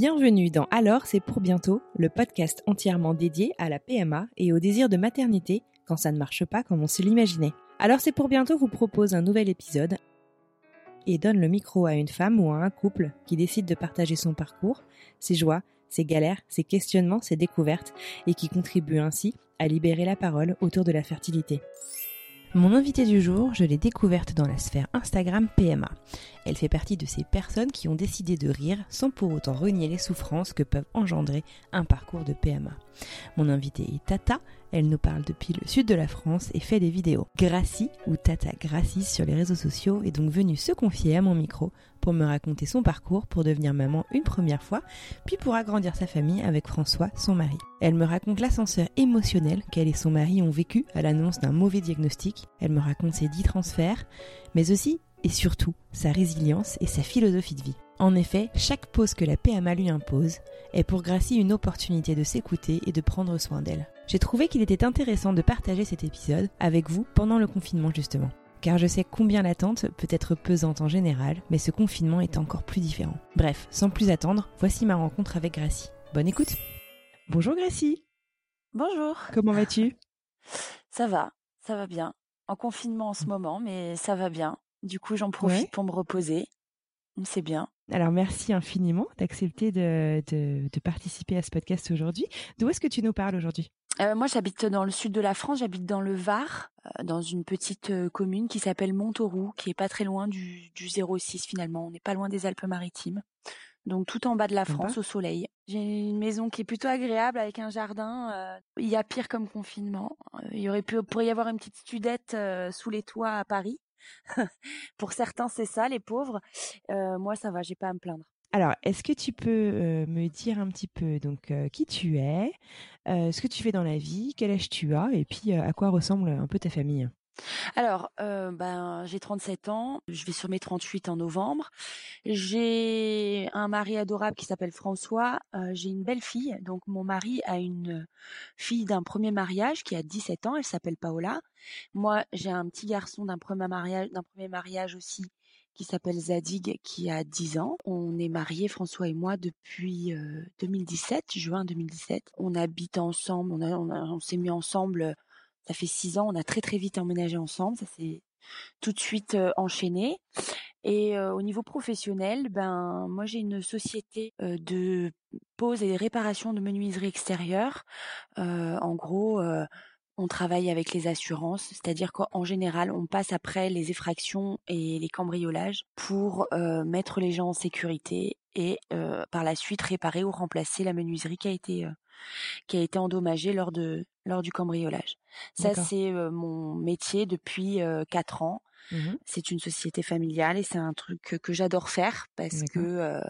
Bienvenue dans Alors c'est pour bientôt, le podcast entièrement dédié à la PMA et au désir de maternité quand ça ne marche pas comme on se l'imaginait. Alors c'est pour bientôt vous propose un nouvel épisode et donne le micro à une femme ou à un couple qui décide de partager son parcours, ses joies, ses galères, ses questionnements, ses découvertes et qui contribue ainsi à libérer la parole autour de la fertilité. Mon invitée du jour, je l'ai découverte dans la sphère Instagram PMA. Elle fait partie de ces personnes qui ont décidé de rire sans pour autant renier les souffrances que peuvent engendrer un parcours de PMA. Mon invitée est Tata, elle nous parle depuis le sud de la France et fait des vidéos. Gracie, ou Tata Gracie sur les réseaux sociaux, est donc venue se confier à mon micro pour me raconter son parcours pour devenir maman une première fois, puis pour agrandir sa famille avec François, son mari. Elle me raconte l'ascenseur émotionnel qu'elle et son mari ont vécu à l'annonce d'un mauvais diagnostic. Elle me raconte ses dix transferts, mais aussi et surtout sa résilience et sa philosophie de vie. En effet, chaque pause que la PMA lui impose est pour Gracie une opportunité de s'écouter et de prendre soin d'elle. J'ai trouvé qu'il était intéressant de partager cet épisode avec vous pendant le confinement justement. Car je sais combien l'attente peut être pesante en général, mais ce confinement est encore plus différent. Bref, sans plus attendre, voici ma rencontre avec Gracie. Bonne écoute Bonjour Gracie Bonjour Comment vas-tu? Ça va, ça va bien. En confinement en ce moment, mais ça va bien. Du coup, j'en profite Ouais. pour me reposer. C'est bien. Alors merci infiniment d'accepter de, de, de participer à ce podcast aujourd'hui. D'où est-ce que tu nous parles aujourd'hui? Euh, moi, j'habite dans le sud de la France, j'habite dans le Var, euh, dans une petite euh, commune qui s'appelle Montauroux, qui est pas très loin du, du 06 finalement. On n'est pas loin des Alpes-Maritimes. Donc tout en bas de la Sympa. France, au soleil. J'ai une maison qui est plutôt agréable avec un jardin. il y a pire comme confinement. Il y aurait pu, pourrait y avoir une petite studette sous les toits à Paris. Pour certains, c'est ça, les pauvres. Moi, ça va, j'ai pas à me plaindre. Alors, est-ce que tu peux euh, me dire un petit peu donc euh, qui tu es, euh, ce que tu fais dans la vie, quel âge tu as et puis à quoi ressemble un peu ta famille? Alors, ben, j'ai 37 ans, je vais sur mes 38 en novembre. J'ai un mari adorable qui s'appelle François. J'ai une belle fille, donc mon mari a une fille d'un premier mariage qui a 17 ans, elle s'appelle Paola. Moi, j'ai un petit garçon d'un premier mariage aussi qui s'appelle Zadig qui a 10 ans. On est mariés, François et moi, depuis euh, 2017, juin 2017. On habite ensemble, on, s'est mis ensemble euh, ça fait six ans, on a très très vite emménagé ensemble, ça s'est tout de suite euh, enchaîné. Et euh, au niveau professionnel, ben moi j'ai une société euh, de pose et réparation de menuiserie extérieure. Euh, en gros, euh, on travaille avec les assurances, c'est-à-dire qu'en général, on passe après les effractions et les cambriolages pour euh, mettre les gens en sécurité et euh, par la suite réparer ou remplacer la menuiserie qui a été euh, qui a été endommagée lors de lors du cambriolage. Ça c'est mon métier depuis quatre ans. Mhm. C'est une société familiale et c'est un truc que, que j'adore faire parce que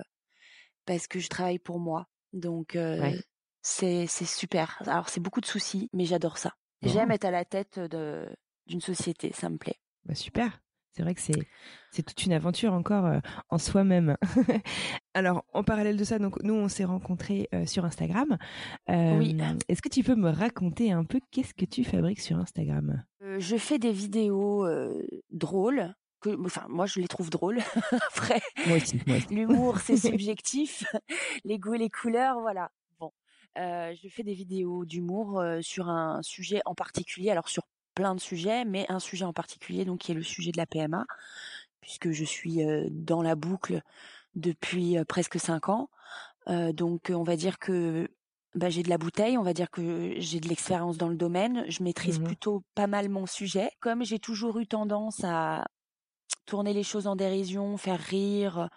parce que je travaille pour moi. Donc Ouais. c'est c'est super. Alors c'est beaucoup de soucis, mais j'adore ça. J'aime Bon. être à la tête de d'une société, ça me plaît. Bah, super. C'est vrai que c'est c'est toute une aventure encore euh, en soi-même. Alors, en parallèle de ça, donc nous on s'est rencontrés euh, sur Instagram. Oui. Euh, Est-ce que tu peux me raconter un peu qu'est-ce que tu fabriques sur Instagram? Euh, je fais des vidéos drôles. Que, enfin, moi, je les trouve drôles. Après, Moi aussi. Moi aussi. l'humour, c'est subjectif. les goûts les couleurs, voilà. Euh, je fais des vidéos d'humour euh, sur un sujet en particulier. Alors, sur plein de sujets, mais un sujet en particulier, donc qui est le sujet de la PMA, puisque je suis euh, dans la boucle depuis presque cinq ans. Euh, donc, on va dire que bah, j'ai de la bouteille, on va dire que j'ai de l'expérience dans le domaine, je maîtrise Mhm. plutôt pas mal mon sujet. Comme j'ai toujours eu tendance à tourner les choses en dérision, faire rire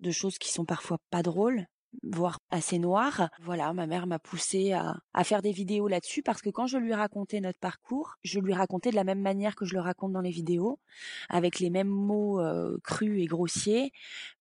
de choses qui sont parfois pas drôles, voire assez noire. Voilà, ma mère m'a poussée à, à faire des vidéos là-dessus parce que quand je lui racontais notre parcours, je lui racontais de la même manière que je le raconte dans les vidéos, avec les mêmes mots euh, crus et grossiers,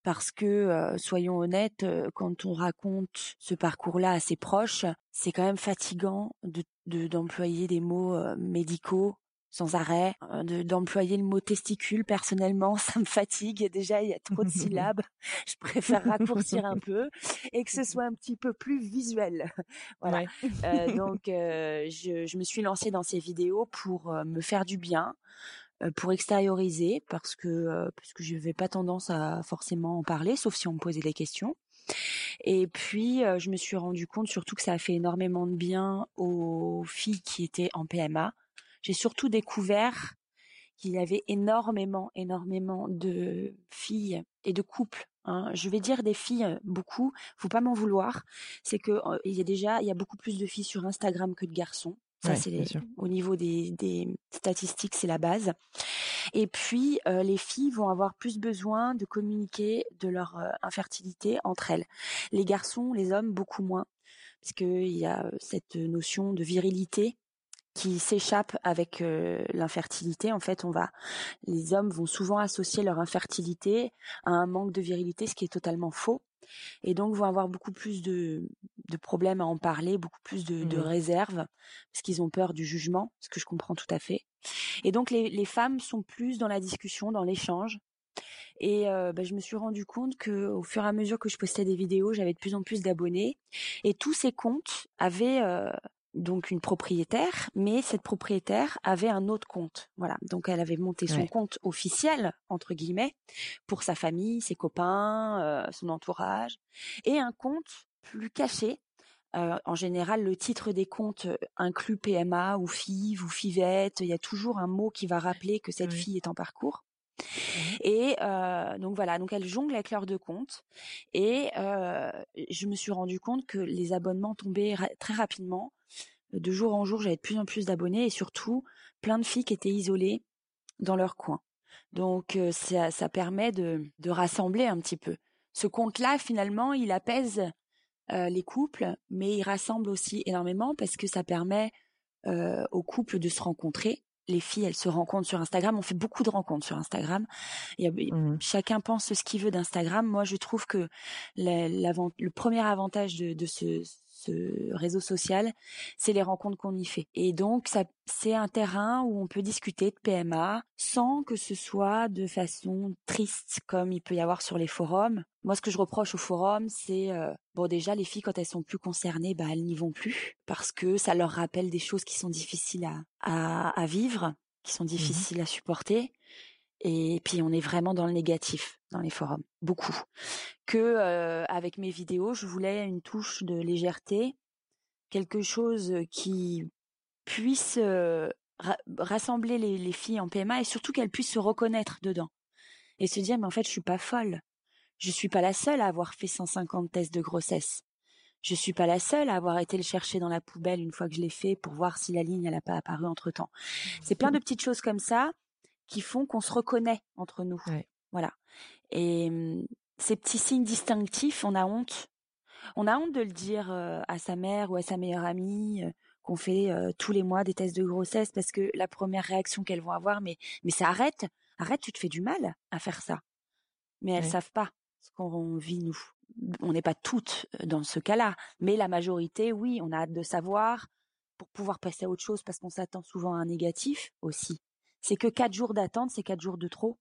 parce que, euh, soyons honnêtes, euh, quand on raconte ce parcours-là à ses proches, c'est quand même fatigant de d'employer des mots médicaux sans arrêt, euh, d'employer le mot testicule. Personnellement, ça me fatigue. Déjà, il y a trop de syllabes. Je préfère raccourcir un peu et que ce soit un petit peu plus visuel. Voilà. euh, donc, euh, je, je, me suis lancée dans ces vidéos pour euh, me faire du bien, pour extérioriser, parce que parce que je n'avais pas tendance à forcément en parler, sauf si on me posait des questions. Et puis, je me suis rendu compte surtout que ça a fait énormément de bien aux filles qui étaient en PMA j'ai surtout découvert qu'il y avait énormément, énormément de filles et de couples. Hein. Je vais dire des filles euh, beaucoup, faut pas m'en vouloir. C'est que euh, il y a déjà, il y a beaucoup plus de filles sur Instagram que de garçons. Ça, c'est au niveau des, des statistiques, c'est la base. Et puis, euh, les filles vont avoir plus besoin de communiquer de leur infertilité entre elles. Les garçons, les hommes, beaucoup moins, parce qu'il y a cette notion de virilité qui s'échappe avec euh, l'infertilité. En fait, on va, les hommes vont souvent associer leur infertilité à un manque de virilité, ce qui est totalement faux. Et donc vont avoir beaucoup plus de, de problèmes à en parler, beaucoup plus de, de mmh. réserves, parce qu'ils ont peur du jugement, ce que je comprends tout à fait. Et donc les, les femmes sont plus dans la discussion, dans l'échange. Et euh, bah, je me suis rendu compte que au fur et à mesure que je postais des vidéos, j'avais de plus en plus d'abonnés. Et tous ces comptes avaient euh, donc une propriétaire, mais cette propriétaire avait un autre compte. Voilà, donc elle avait monté son compte officiel entre guillemets pour sa famille, ses copains, euh, son entourage, et un compte plus caché. Euh, en général, le titre des comptes inclut PMA ou FIV ou FIVETTE. Il y a toujours un mot qui va rappeler que cette fille est en parcours. Et euh, donc voilà, donc elle jongle avec leurs deux comptes. Et je me suis rendu compte que les abonnements tombaient très rapidement. De jour en jour, j'avais de plus en plus d'abonnés et surtout plein de filles qui étaient isolées dans leur coin. Donc ça, ça permet de, de rassembler un petit peu. Ce compte-là, finalement, il apaise les couples, mais il rassemble aussi énormément parce que ça permet aux couples de se rencontrer les filles, elles se rencontrent sur Instagram. On fait beaucoup de rencontres sur Instagram. Mmh. Chacun pense ce qu'il veut d'Instagram. Moi, je trouve que le premier avantage de, de ce, ce réseau social, c'est les rencontres qu'on y fait. Et donc, ça, c'est un terrain où on peut discuter de PMA sans que ce soit de façon triste comme il peut y avoir sur les forums. Moi, ce que je reproche aux forums, c'est euh, bon déjà les filles quand elles sont plus concernées, bah elles n'y vont plus parce que ça leur rappelle des choses qui sont difficiles à à, à vivre, qui sont mmh difficiles à supporter. Et puis on est vraiment dans le négatif dans les forums, beaucoup. Que avec mes vidéos, je voulais une touche de légèreté, quelque chose qui puisse rassembler les, les, filles en PMA et surtout qu'elles puissent se reconnaître dedans et se dire mais en fait je suis pas folle, je suis pas la seule à avoir fait 150 tests de grossesse. Je suis pas la seule à avoir été le chercher dans la poubelle une fois que je l'ai fait pour voir si la ligne elle a pas apparu entre temps. C'est plein de petites choses comme ça qui font qu'on se reconnaît entre nous. Voilà. Et mmh, ces petits signes distinctifs, on a honte. On a honte de le dire à sa mère ou à sa meilleure amie qu'on fait tous les mois des tests de grossesse parce que la première réaction qu'elles vont avoir, mais mais ça arrête, arrête, tu te fais du mal à faire ça. Mais elles savent pas ce qu'on vit nous. On n'est pas toutes dans ce cas-là, mais la majorité, oui, on a hâte de savoir pour pouvoir passer à autre chose parce qu'on s'attend souvent à un négatif aussi c'est que quatre jours d'attente, c'est quatre jours de trop.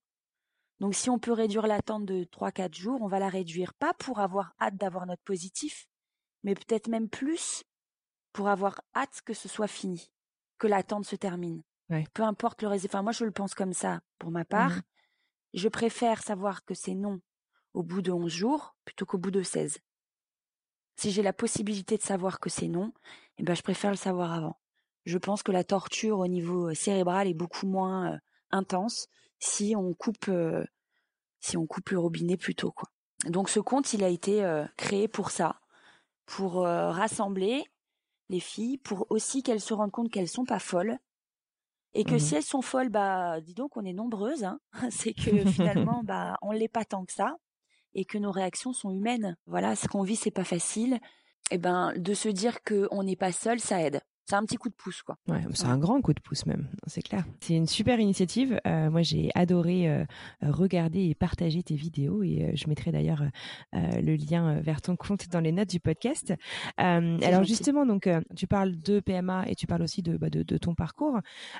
Donc si on peut réduire l'attente de trois, quatre jours, on va la réduire pas pour avoir hâte d'avoir notre positif, mais peut-être même plus pour avoir hâte que ce soit fini, que l'attente se termine. Peu importe le résultat. Enfin, moi, je le pense comme ça, pour ma part. Mmh je préfère savoir que c'est non au bout de 11 jours plutôt qu'au bout de 16. Si j'ai la possibilité de savoir que c'est non, eh ben, je préfère le savoir avant je pense que la torture au niveau cérébral est beaucoup moins intense si on coupe si on coupe le robinet plus tôt quoi. Donc ce compte, il a été créé pour ça, pour rassembler les filles, pour aussi qu'elles se rendent compte qu'elles sont pas folles et que mmh si elles sont folles, bah dis donc on est nombreuses, hein. c'est que finalement bah on l'est pas tant que ça et que nos réactions sont humaines. Voilà, ce qu'on vit, c'est pas facile. Et eh ben, de se dire qu'on n'est pas seul, ça aide c'est un petit coup de pouce quoi. Ouais, c'est un grand coup de pouce même, c'est clair. C'est une super initiative. Euh, moi, j'ai adoré euh, regarder et partager tes vidéos et euh, je mettrai d'ailleurs le lien vers ton compte dans les notes du podcast. alors justement, donc tu parles de PMA et tu parles aussi de, bah, de, ton parcours.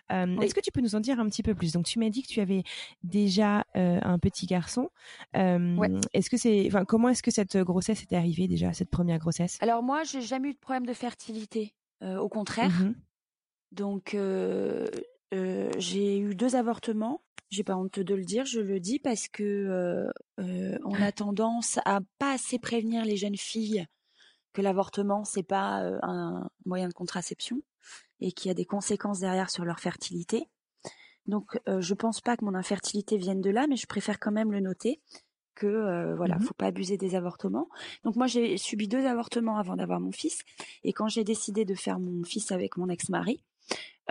Est-ce que tu peux nous en dire un petit peu plus? Donc, tu m'as dit que tu avais déjà un petit garçon. Ouais. Est-ce que c'est, enfin, comment est-ce que cette grossesse est arrivée déjà, cette première grossesse? Alors moi, j'ai jamais eu de problème de fertilité. Euh, au contraire. Mmh Donc, euh, euh, j'ai eu deux avortements. J'ai pas honte de le dire, je le dis parce que on a tendance à pas assez prévenir les jeunes filles que l'avortement c'est pas un moyen de contraception et qu'il y a des conséquences derrière sur leur fertilité. Donc, je pense pas que mon infertilité vienne de là, mais je préfère quand même le noter que euh, voilà, mmh faut pas abuser des avortements. Donc moi j'ai subi deux avortements avant d'avoir mon fils et quand j'ai décidé de faire mon fils avec mon ex-mari,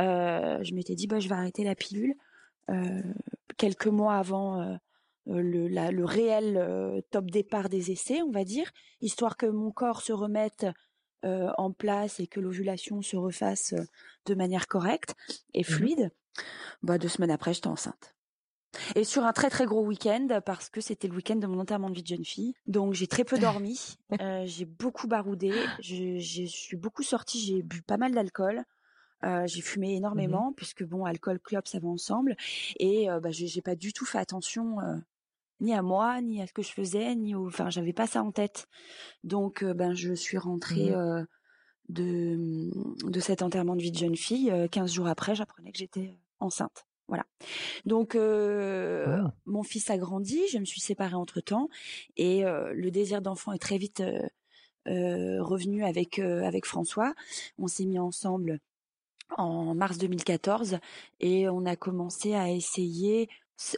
euh, je m'étais dit bah je vais arrêter la pilule euh, quelques mois avant le, la, le réel top départ des essais, on va dire, histoire que mon corps se remette en place et que l'ovulation se refasse de manière correcte et mmh fluide. Bah deux semaines après j'étais enceinte. Et sur un très très gros week-end parce que c'était le week-end de mon enterrement de vie de jeune fille. Donc j'ai très peu dormi, euh, j'ai beaucoup baroudé, je, je, suis beaucoup sortie, j'ai bu pas mal d'alcool. Euh, j'ai fumé énormément mmh puisque bon alcool clope ça va ensemble. Et euh, bah, j'ai pas du tout fait attention euh, ni à moi ni à ce que je faisais ni au enfin j'avais pas ça en tête. Donc ben je suis rentrée mmh de de cet enterrement de vie de jeune fille 15 jours après j'apprenais que j'étais enceinte voilà. Donc euh, ah. mon fils a grandi, je me suis séparée entre temps et euh, le désir d'enfant est très vite euh, revenu avec avec François. On s'est mis ensemble en mars 2014 et on a commencé à essayer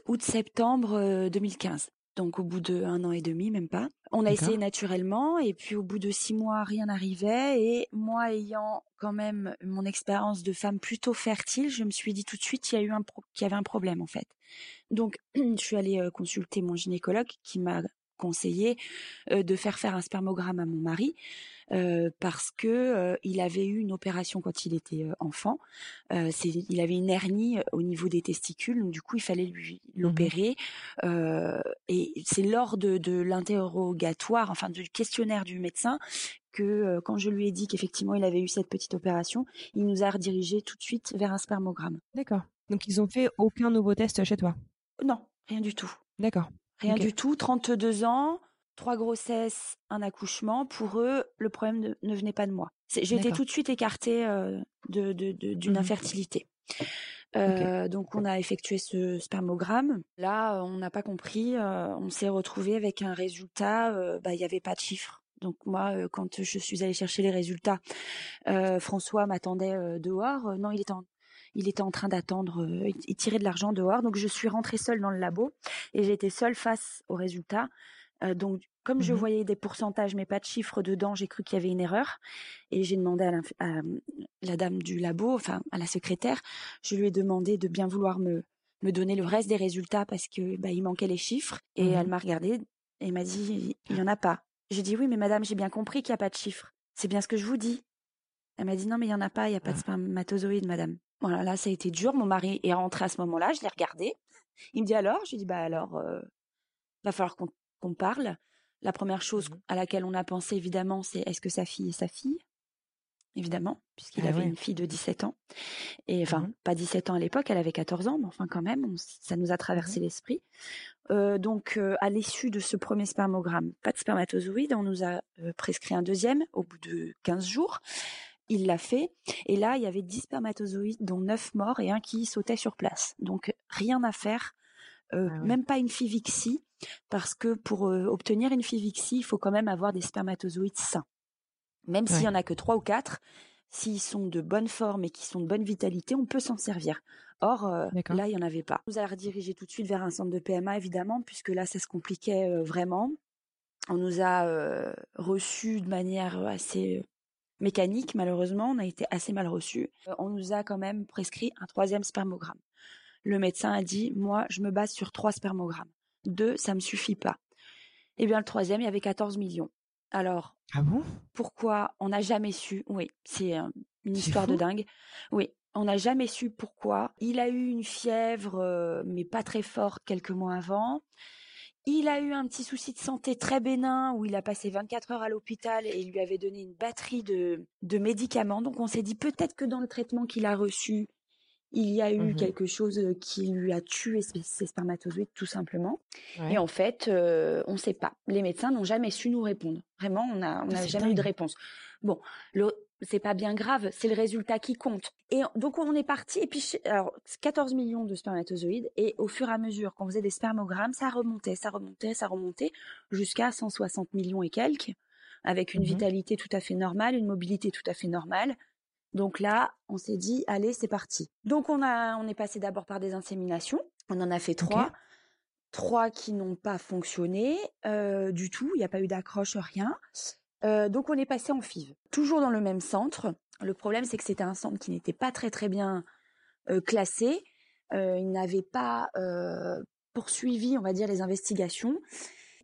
août-septembre 2015 donc au bout de un an et demi, même pas. On a essayé naturellement, et puis au bout de six mois, rien n'arrivait. Et moi, ayant quand même mon expérience de femme plutôt fertile, je me suis dit tout de suite qu'il y a eu un qu'il y avait un problème en fait. Donc, je suis allée euh, consulter mon gynécologue qui m'a conseillé euh, de faire faire un spermogramme à mon mari euh, parce que euh, il avait eu une opération quand il était euh, enfant. il avait une hernie au niveau des testicules, donc du coup il fallait lui mmh l'opérer. et c'est lors de, de l'interrogatoire, enfin du questionnaire du médecin, que quand je lui ai dit qu'effectivement il avait eu cette petite opération, il nous a redirigé tout de suite vers un spermogramme. D'accord. Donc ils ont fait aucun nouveau test chez toi? Non, rien du tout. D'accord. Rien du tout. 32 ans, trois grossesses, un accouchement. Pour eux, le problème ne, venait pas de moi. J'ai été tout de suite écartée euh, de d'une mmh infertilité. Euh, donc on a effectué ce spermogramme. Là, on n'a pas compris. Euh, on s'est retrouvé avec un résultat. bah, il n'y avait pas de chiffre. Donc moi, quand je suis allée chercher les résultats, François m'attendait dehors. non, il était en, il était en train d'attendre, il tirait de l'argent dehors. Donc je suis rentrée seule dans le labo et j'étais seule face aux résultats. Euh, donc, comme je mmh voyais des pourcentages mais pas de chiffres dedans, j'ai cru qu'il y avait une erreur et j'ai demandé à la, dame du labo, enfin à la secrétaire, je lui ai demandé de bien vouloir me me donner le reste des résultats parce que bah, il manquait les chiffres et mmh elle m'a regardé et m'a dit il y en a pas. J'ai dit oui mais madame j'ai bien compris qu'il y a pas de chiffres. C'est bien ce que je vous dis. Elle m'a dit non mais il y en a pas, il y a pas de ah. spermatozoïdes madame. Voilà là ça a été dur. Mon mari est rentré à ce moment-là, je l'ai regardé. Il me dit alors, je lui dis bah alors euh, va falloir qu'on qu'on parle. La première chose mmh à laquelle on a pensé évidemment, c'est est-ce que sa fille est sa fille? Évidemment, puisqu'il ah avait une fille de 17 ans. Et enfin, mmh pas 17 ans à l'époque, elle avait 14 ans, mais enfin quand même, ça nous a mmh traversé l'esprit. Euh, donc, euh, à l'issue de ce premier spermogramme, pas de spermatozoïde, on nous a euh, prescrit un deuxième au bout de 15 jours. Il l'a fait. Et là, il y avait 10 spermatozoïdes, dont 9 morts et un qui sautait sur place. Donc, rien à faire. Ah même pas une FIVIXI parce que pour euh, obtenir une FIVIXI, il faut quand même avoir des spermatozoïdes sains. Même s'il y en a que trois ou quatre, s'ils sont de bonne forme et qui sont de bonne vitalité, on peut s'en servir. Or, euh, là, il y en avait pas. On nous a redirigé tout de suite vers un centre de PMA, évidemment, puisque là, ça se compliquait euh, vraiment. On nous a reçus de manière assez mécanique, malheureusement. On a été assez mal reçus. on nous a quand même prescrit un troisième spermogramme. Le médecin a dit, moi, je me base sur trois spermogrammes deux, ça me suffit pas. Eh bien, le troisième, il y avait 14 millions. Alors, Ah bon? pourquoi on n'a jamais su Oui, c'est une histoire de dingue. Oui, on n'a jamais su pourquoi. Il a eu une fièvre, euh, mais pas très forte quelques mois avant. Il a eu un petit souci de santé très bénin où il a passé 24 heures à l'hôpital et il lui avait donné une batterie de, de médicaments. Donc on s'est dit peut-être que dans le traitement qu'il a reçu, il y a eu Mhm. quelque chose qui lui a tué ses spermatozoïdes tout simplement. Ouais. Et en fait, euh, on ne sait pas. Les médecins n'ont jamais su nous répondre. Vraiment, on n'a on jamais eu de réponse. Bon, le c'est pas bien grave, c'est le résultat qui compte. Et donc on est parti. Et puis alors 14 millions de spermatozoïdes et au fur et à mesure qu'on faisait des spermogrammes, ça remontait, ça remontait, ça remontait jusqu'à 160 millions et quelques, avec une Mhm. vitalité tout à fait normale, une mobilité tout à fait normale. Donc là, on s'est dit, allez, c'est parti. Donc on a, on est passé d'abord par des inséminations. On en a fait trois. Trois qui n'ont pas fonctionné euh, du tout. Il n'y a pas eu d'accroche, rien. Euh, donc on est passé en FIV. Toujours dans le même centre. Le problème, c'est que c'était un centre qui n'était pas très très bien euh, classé. Il n'avait pas poursuivi, on va dire, les investigations.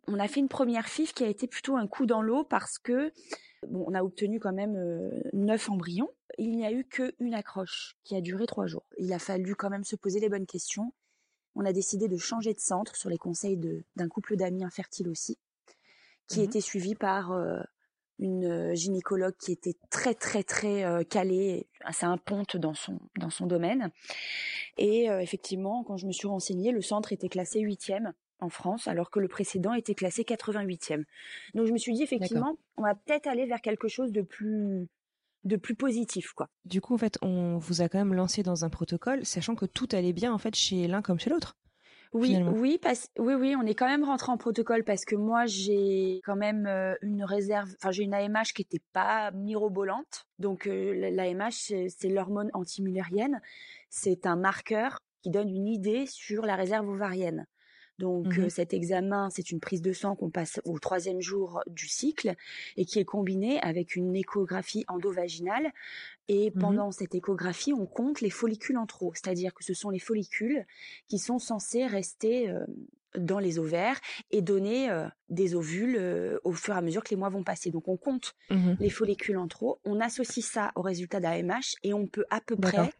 On a fait une première FIV qui a été plutôt un coup dans l'eau parce que bon, on a obtenu quand même euh, neuf embryons. Il n'y a eu qu'une accroche qui a duré trois jours. Il a fallu quand même se poser les bonnes questions. On a décidé de changer de centre sur les conseils d'un couple d'amis infertiles aussi, qui Mhm. était suivi par euh, une euh, gynécologue qui était très très très euh, calée, assez un ponte dans son dans son domaine. Et euh, effectivement, quand je me suis renseignée, le centre était classé huitième en France, alors que le précédent était classé 88e. Donc je me suis dit effectivement, on va peut-être aller vers quelque chose de plus de plus positif, quoi. Du coup, en fait, on vous a quand même lancé dans un protocole, sachant que tout allait bien en fait chez l'un comme chez l'autre. Oui, finalement. oui, parce, oui, oui, on est quand même rentré en protocole parce que moi j'ai quand même euh, une réserve, enfin j'ai une AMH qui était pas mirobolante. Donc euh, la- l'AMH c'est c'est l'hormone antimullérienne, c'est un marqueur qui donne une idée sur la réserve ovarienne. Donc Mhm. euh, cet examen, c'est une prise de sang qu'on passe au troisième jour du cycle et qui est combinée avec une échographie endovaginale. Et Mhm. pendant cette échographie, on compte les follicules en trop, c'est-à-dire que ce sont les follicules qui sont censés rester euh, dans les ovaires et donner euh, des ovules euh, au fur et à mesure que les mois vont passer. Donc on compte Mhm. les follicules en trop, on associe ça au résultat d'AMH et on peut à peu près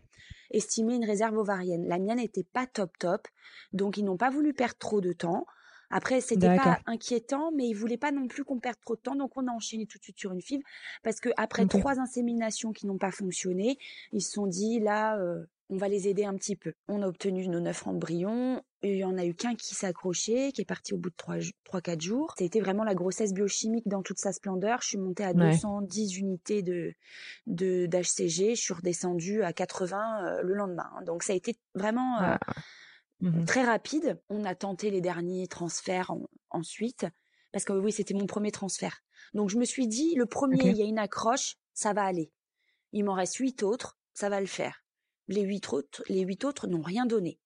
estimer une réserve ovarienne. La mienne n'était pas top top, donc ils n'ont pas voulu perdre trop de temps. Après, c'était pas inquiétant, mais ils voulaient pas non plus qu'on perde trop de temps, donc on a enchaîné tout de suite sur une FIV parce que après trois inséminations qui n'ont pas fonctionné, ils se sont dit là, euh, on va les aider un petit peu. On a obtenu nos neuf embryons. Il y en a eu qu'un qui s'est accroché, qui est parti au bout de trois, trois, quatre jours. C'était vraiment la grossesse biochimique dans toute sa splendeur. Je suis montée à Ouais. 210 unités de de d'HCG. Je suis redescendue à 80 euh, le lendemain. hein. Donc ça a été vraiment euh, Ah. Mhm. très rapide. On a tenté les derniers transferts en- ensuite, parce que oui, c'était mon premier transfert. Donc je me suis dit, le premier, il y a une accroche, ça va aller. Il m'en reste huit autres, ça va le faire. Les huit autres, les huit autres n'ont rien donné.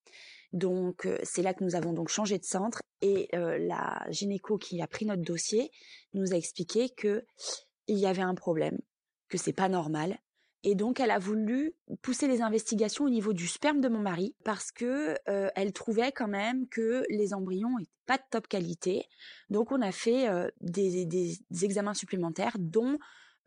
Donc euh, c'est là que nous avons donc changé de centre et euh, la gynéco qui a pris notre dossier nous a expliqué que il y avait un problème, que c'est pas normal. Et donc elle a voulu pousser les investigations au niveau du sperme de mon mari parce que euh, elle trouvait quand même que les embryons étaient pas de top qualité. Donc on a fait des examens supplémentaires dont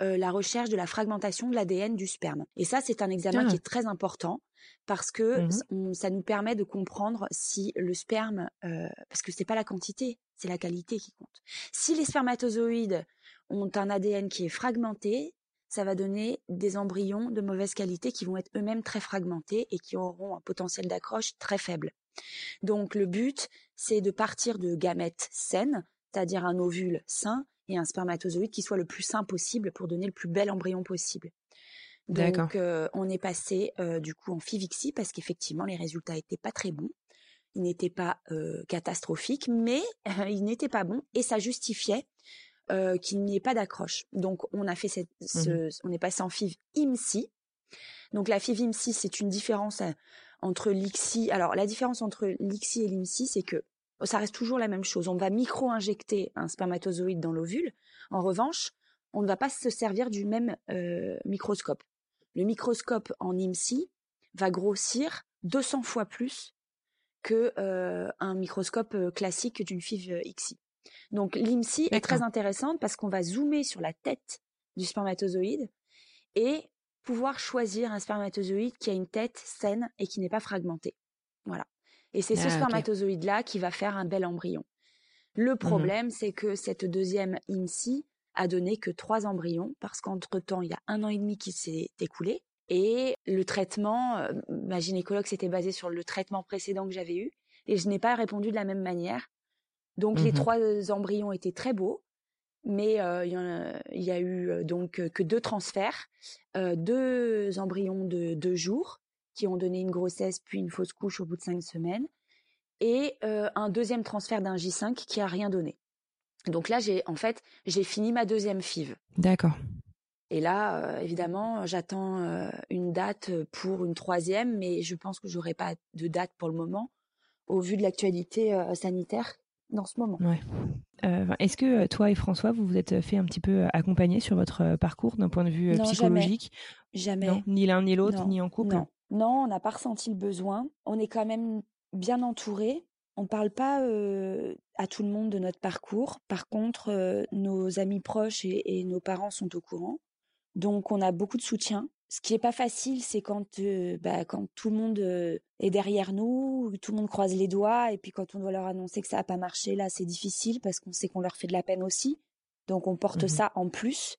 euh, la recherche de la fragmentation de l'ADN du sperme. Et ça c'est un examen Ah. qui est très important parce que on- ça nous permet de comprendre si le sperme euh, parce que c'est pas la quantité, c'est la qualité qui compte. Si les spermatozoïdes ont un ADN qui est fragmenté, ça va donner des embryons de mauvaise qualité qui vont être eux-mêmes très fragmentés et qui auront un potentiel d'accroche très faible. Donc le but, c'est de partir de gamètes saines, c'est-à-dire un ovule sain et un spermatozoïde qui soit le plus sain possible pour donner le plus bel embryon possible. Donc euh, on est passé euh, du coup en FIVIXI parce qu'effectivement les résultats étaient pas très bons. Ils n'étaient pas euh, catastrophiques, mais ils n'étaient pas bons et ça justifiait qu'il n'y ait pas d'accroche. Donc on a fait cette, ce, on est passé en FIV IMSI. Donc la FIV IMSI, c'est une différence entre l'ICSI. Alors la différence entre l'ICSI et l'IMSI, c'est que ça reste toujours la même chose. On va micro-injecter un spermatozoïde dans l'ovule. En revanche, on ne va pas se servir du même euh, microscope. Le microscope en IMSI va grossir 200 fois plus que euh, un microscope euh, classique d'une FIV ICSI. Donc l'IMSI est très intéressante parce qu'on va zoomer sur la tête du spermatozoïde et pouvoir choisir un spermatozoïde qui a une tête saine et qui n'est pas fragmentée. Voilà. Et c'est ce ah, spermatozoïde-là qui va faire un bel embryon. Le mmh problème, c'est que cette deuxième IMSI a donné que trois embryons parce qu'entre-temps, il y a un an et demi qui s'est écoulé. Et le traitement, euh, ma gynécologue s'était basée sur le traitement précédent que j'avais eu et je n'ai pas répondu de la même manière. Donc les mmh trois embryons étaient très beaux, mais euh, il, y a, il, y a, eu euh, donc que deux transferts, deux embryons de deux jours qui ont donné une grossesse puis une fausse couche au bout de cinq semaines, et un deuxième transfert d'un J5 qui a rien donné. Donc là, j'ai en fait, j'ai fini ma deuxième FIV. D'accord. Et là, euh, évidemment, j'attends euh, une date pour une troisième, mais je pense que j'aurai pas de date pour le moment, au vu de l'actualité euh, sanitaire dans ce moment. Ouais. Est-ce que toi et François, vous vous êtes fait un petit peu accompagner sur votre parcours d'un point de vue psychologique? Jamais. Non, ni l'un ni l'autre, ni en couple? Non, non on n'a pas ressenti le besoin. On est quand même bien entouré. On parle pas euh, à tout le monde de notre parcours. Par contre, euh, nos amis proches et, nos parents sont au courant. Donc, on a beaucoup de soutien. Ce qui est pas facile, c'est quand, euh, bah, quand tout le monde est derrière nous, tout le monde croise les doigts, et puis quand on doit leur annoncer que ça a pas marché, là, c'est difficile parce qu'on sait qu'on leur fait de la peine aussi. Donc, on porte mmh ça en plus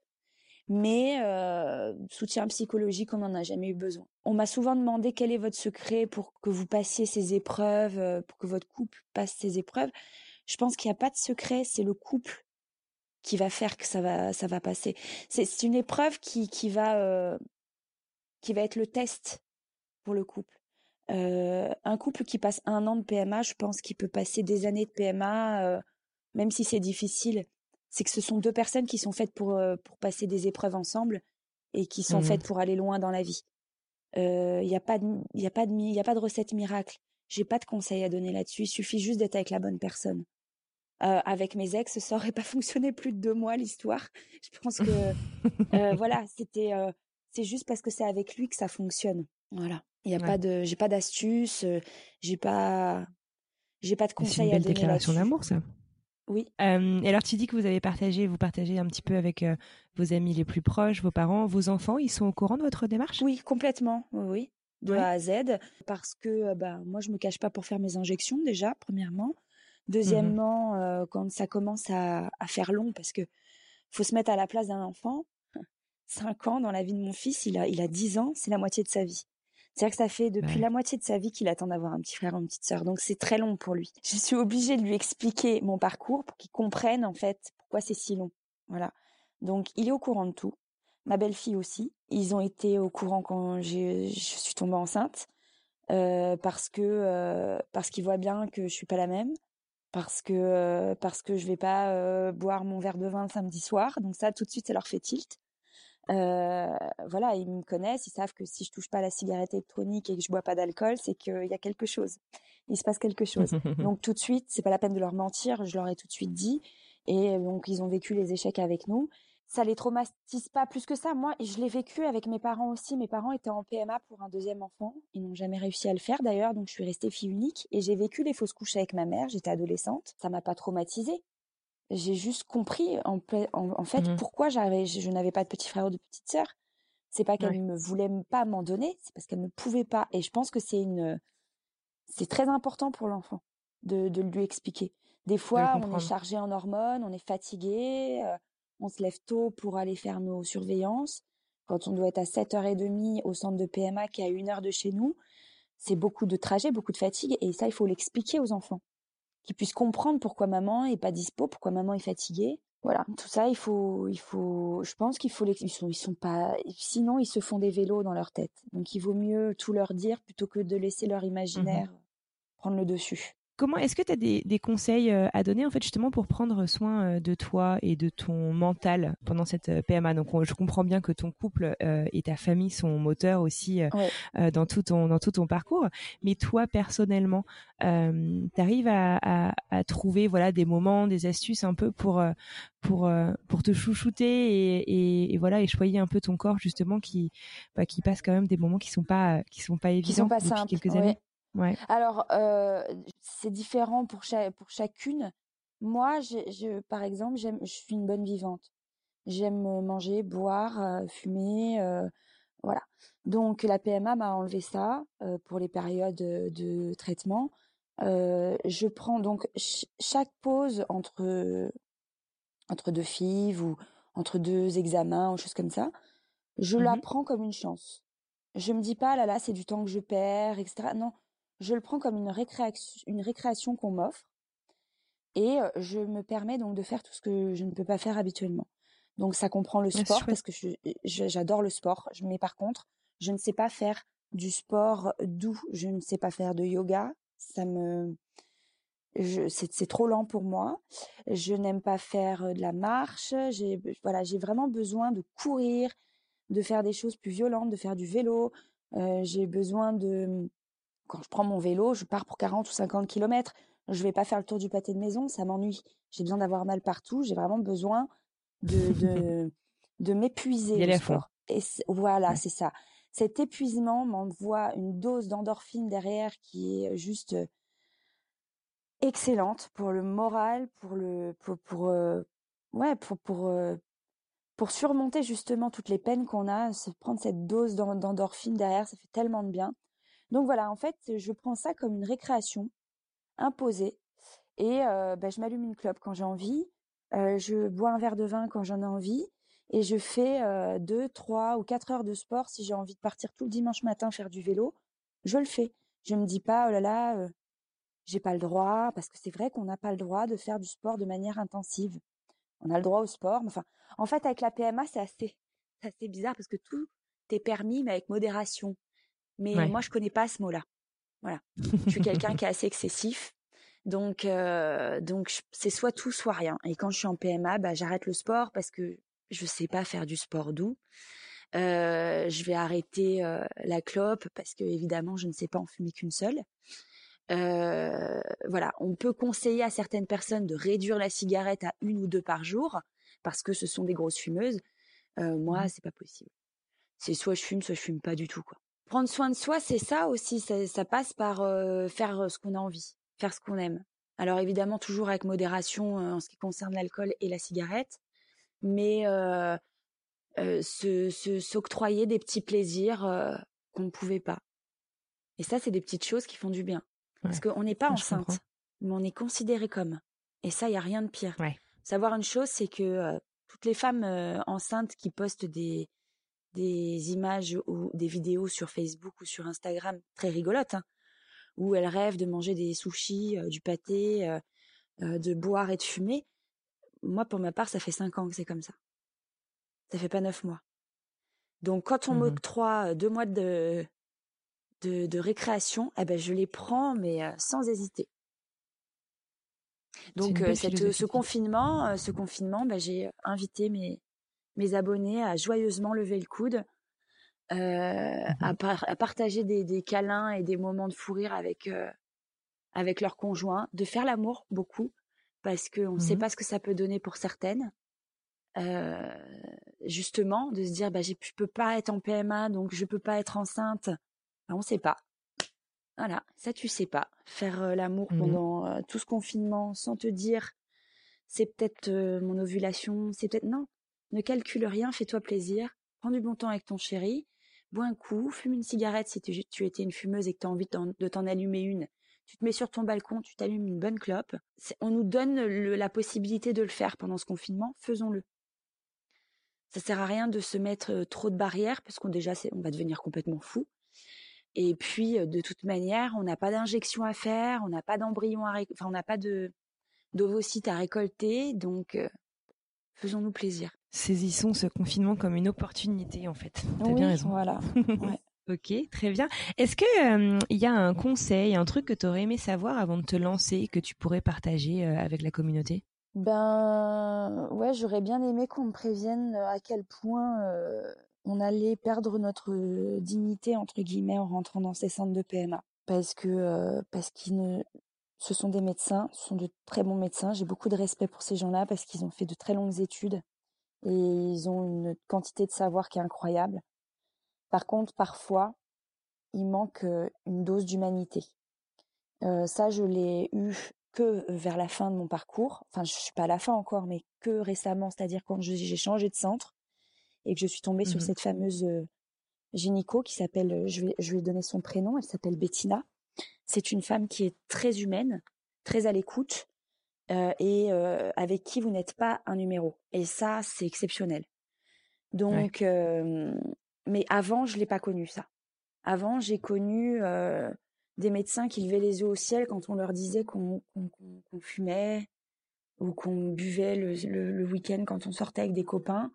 mais euh, soutien psychologique, on n'en a jamais eu besoin. On m'a souvent demandé quel est votre secret pour que vous passiez ces épreuves, euh, pour que votre couple passe ces épreuves. Je pense qu'il n'y a pas de secret, c'est le couple qui va faire que ça va, ça va passer. C'est une épreuve qui, qui va, euh, qui va être le test pour le couple. Un couple qui passe un an de PMA, je pense qu'il peut passer des années de PMA, même si c'est difficile c'est que ce sont deux personnes qui sont faites pour euh, pour passer des épreuves ensemble et qui sont mmh faites pour aller loin dans la vie. Il euh, y a pas de il y a pas de y a pas de recette miracle. J'ai pas de conseils à donner là-dessus. Il suffit juste d'être avec la bonne personne. Euh, avec mes ex, ça aurait pas fonctionné plus de deux mois l'histoire. Je pense que euh, voilà, c'était euh, c'est juste parce que c'est avec lui que ça fonctionne. Voilà. Il y a pas de j'ai pas d'astuce, j'ai pas j'ai pas de conseils à donner. C'est une déclaration d'amour ça. Oui. Euh, et alors tu dis que vous avez partagé, vous partagez un petit peu avec euh, vos amis les plus proches, vos parents, vos enfants, ils sont au courant de votre démarche? Oui, complètement. Oui, de A à Z, parce que euh, bah moi je me cache pas pour faire mes injections déjà, premièrement. Deuxièmement, mhm. quand ça commence à, à, faire long, parce que faut se mettre à la place d'un enfant. Cinq ans dans la vie de mon fils, il a il a dix ans, c'est la moitié de sa vie. C'est-à-dire que ça fait depuis la moitié de sa vie qu'il attend d'avoir un petit frère ou une petite sœur. Donc c'est très long pour lui. Je suis obligée de lui expliquer mon parcours pour qu'il comprenne en fait pourquoi c'est si long. Voilà. Donc il est au courant de tout. Ma belle-fille aussi. Ils ont été au courant quand je suis tombée enceinte euh, parce que euh, parce qu'ils voient bien que je suis pas la même parce que euh, parce que je vais pas euh, boire mon verre de vin le samedi soir. Donc ça tout de suite ça leur fait tilt. Euh, voilà, ils me connaissent, ils savent que si je touche pas à la cigarette électronique et que je bois pas d'alcool, c'est qu'il y a quelque chose. Il se passe quelque chose. donc tout de suite, c'est pas la peine de leur mentir, je leur ai tout de suite dit. Et donc ils ont vécu les échecs avec nous. Ça les traumatise pas plus que ça. Moi, je l'ai vécu avec mes parents aussi. Mes parents étaient en PMA pour un deuxième enfant. Ils n'ont jamais réussi à le faire d'ailleurs, donc je suis restée fille unique. Et j'ai vécu les fausses couches avec ma mère. J'étais adolescente. Ça m'a pas traumatisée j'ai juste compris en, en, fait mmh pourquoi j'avais je, n'avais pas de petit frère ou de petite sœur. C'est pas qu'elle ne voulait pas m'en donner, c'est parce qu'elle ne pouvait pas. Et je pense que c'est une c'est très important pour l'enfant de, de lui expliquer. Des fois, on est chargé en hormones, on est fatigué, euh, on se lève tôt pour aller faire nos surveillances. Quand on doit être à 7h30 au centre de PMA qui est à une heure de chez nous, c'est beaucoup de trajets, beaucoup de fatigue. Et ça, il faut l'expliquer aux enfants qu'ils puissent comprendre pourquoi maman est pas dispo, pourquoi maman est fatiguée. Voilà, tout ça, il faut, il faut, je pense qu'il faut les, ils sont, ils sont pas, sinon ils se font des vélos dans leur tête. Donc il vaut mieux tout leur dire plutôt que de laisser leur imaginaire mhm. prendre le dessus. Comment est-ce que tu as des, des, conseils euh, à donner en fait justement pour prendre soin euh, de toi et de ton mental pendant cette euh, PMA Donc je comprends bien que ton couple et ta famille sont moteurs aussi dans tout ton dans tout ton parcours, mais toi personnellement, euh, tu arrives à, à, à, trouver voilà des moments, des astuces un peu pour pour pour te chouchouter et, et, et, voilà et choyer un peu ton corps justement qui bah, qui passe quand même des moments qui sont pas qui sont pas évidents qui sont pas depuis quelques années? Ouais. Alors, euh, c'est différent pour, pour chacune. moi, je, par exemple, j'aime, je suis une bonne vivante. J'aime manger, boire, fumer, voilà. Donc la PMA m'a enlevé ça pour les périodes de traitement. je prends donc chaque pause entre entre deux fives ou entre deux examens ou choses comme ça, je la mmh prends comme une chance. Je me dis pas là là c'est du temps que je perds etc. Non, je le prends comme une récréation une récréation qu'on m'offre et je me permets donc de faire tout ce que je ne peux pas faire habituellement. Donc ça comprend le sport parce que j'adore le sport. Mais par contre, je ne sais pas faire du sport doux. Je ne sais pas faire de yoga. Ça me, c'est trop lent pour moi. Je n'aime pas faire de la marche. J'ai voilà, j'ai vraiment besoin de courir, de faire des choses plus violentes, de faire du vélo. j'ai besoin de quand je prends mon vélo, je pars pour 40 ou 50 kilomètres. Je vais pas faire le tour du pâté de maison, ça m'ennuie. J'ai besoin d'avoir mal partout. J'ai vraiment besoin de, de, de m'épuiser. Et voilà, c'est ça. Cet épuisement m'envoie une dose d'endorphine derrière qui est juste euh, excellente pour le moral, pour le, pour, pour euh, ouais, pour, pour, euh, pour surmonter justement toutes les peines qu'on a, se prendre cette dose d'endorphine derrière, ça fait tellement de bien. Donc voilà, en fait, je prends ça comme une récréation imposée et ben, je m'allume une clope quand j'ai envie. Euh, je bois un verre de vin quand j'en ai envie et je fais euh, deux, trois ou quatre heures de sport si j'ai envie de partir tout le dimanche matin faire du vélo. Je le fais. Je me dis pas oh là là, euh, j'ai pas le droit parce que c'est vrai qu'on n'a pas le droit de faire du sport de manière intensive. On a le droit au sport, mais enfin, en fait avec la PMA c'est assez, assez bizarre parce que tout est permis mais avec modération. Mais moi je connais pas ce mot-là. Voilà. je suis quelqu'un qui est assez excessif donc, euh, donc c'est soit tout, soit rien. Et quand je suis en PMA, bah, j'arrête le sport parce que je sais pas faire du sport doux. Euh, je vais arrêter euh, la clope parce que évidemment, je ne sais pas en fumer qu'une seule. Voilà, on peut conseiller à certaines personnes de réduire la cigarette à une ou deux par jour parce que ce sont des grosses fumeuses. Moi, mmh. c'est pas possible. C'est soit je fume, soit je fume pas du tout, quoi. Prendre soin de soi, c'est ça aussi. Ça, ça passe par faire ce qu'on a envie faire ce qu'on aime. Alors évidemment toujours avec modération euh, en ce qui concerne l'alcool et la cigarette, mais euh, euh, se s'octroyer des petits plaisirs qu'on ne pouvait pas. Et ça, c'est des petites choses qui font du bien. Parce qu'on n'est pas enceinte, mais on est considéré comme. Et ça, il y a rien de pire. Savoir une chose, c'est que toutes les femmes enceintes qui postent des des images ou des vidéos sur Facebook ou sur Instagram très rigolotes, hein, où elle rêve de manger des sushis, euh, du pâté, euh, euh, de boire et de fumer. Moi, pour ma part, ça fait cinq ans que c'est comme ça. Ça fait pas neuf mois. Donc, quand on mmh m'octroie deux mois de, de, de, récréation, eh ben, je les prends, mais sans hésiter. Donc, cette, ce confinement, ce confinement, ben, j'ai invité mes, mes abonnés à joyeusement lever le coude euh, mmh à, partager des, des, câlins et des moments de fou rire avec euh, avec leur conjoint, de faire l'amour beaucoup parce qu'on ne sait mmh pas ce que ça peut donner pour certaines. Euh, justement, de se dire bah je peux pas être en PMA donc je peux pas être enceinte. Ben, on sait pas. Voilà, ça tu sais pas. Faire euh, l'amour mmh pendant tout ce confinement sans te dire c'est peut-être mon ovulation, c'est peut-être non. Ne calcule rien, fais-toi plaisir, prends du bon temps avec ton chéri bois un coup, fume une cigarette si tu, étais une fumeuse et que tu as envie de t'en allumer une. Tu te mets sur ton balcon, tu t'allumes une bonne clope. On nous donne la possibilité de le faire pendant ce confinement, faisons-le. Ça sert à rien de se mettre euh, trop de barrières parce qu'on déjà on va devenir complètement fou. Et puis euh, de toute manière, on n'a pas d'injection à faire, on n'a pas d'embryon à enfin on n'a pas de à récolter, donc euh, faisons-nous plaisir saisissons ce confinement comme une opportunité en fait. T'as bien raison. Voilà. ok, très bien. Est-ce que il y a un conseil, un truc que tu aurais aimé savoir avant de te lancer que tu pourrais partager euh, avec la communauté? Ben ouais, j'aurais bien aimé qu'on me prévienne à quel point euh, on allait perdre notre dignité entre guillemets en rentrant dans ces centres de PMA parce que euh, parce qu'ils ne ce sont des médecins, ce sont de très bons médecins. J'ai beaucoup de respect pour ces gens-là parce qu'ils ont fait de très longues études et ils ont une quantité de savoir qui est incroyable. Par contre, parfois, il manque une dose d'humanité. Euh, ça, je l'ai eu que vers la fin de mon parcours. Enfin, je suis pas à la fin encore, mais que récemment, c'est-à-dire quand j'ai changé de centre et que je suis tombée sur mmh cette fameuse gynéco qui s'appelle, je vais, je vais donner son prénom, elle s'appelle Bettina. C'est une femme qui est très humaine, très à l'écoute et avec qui vous n'êtes pas un numéro. Et ça, c'est exceptionnel. Donc, mais avant, je l'ai pas connu ça. Avant, j'ai connu des médecins qui levaient les yeux au ciel quand on leur disait qu'on fumait ou qu'on buvait le, week-end quand on sortait avec des copains,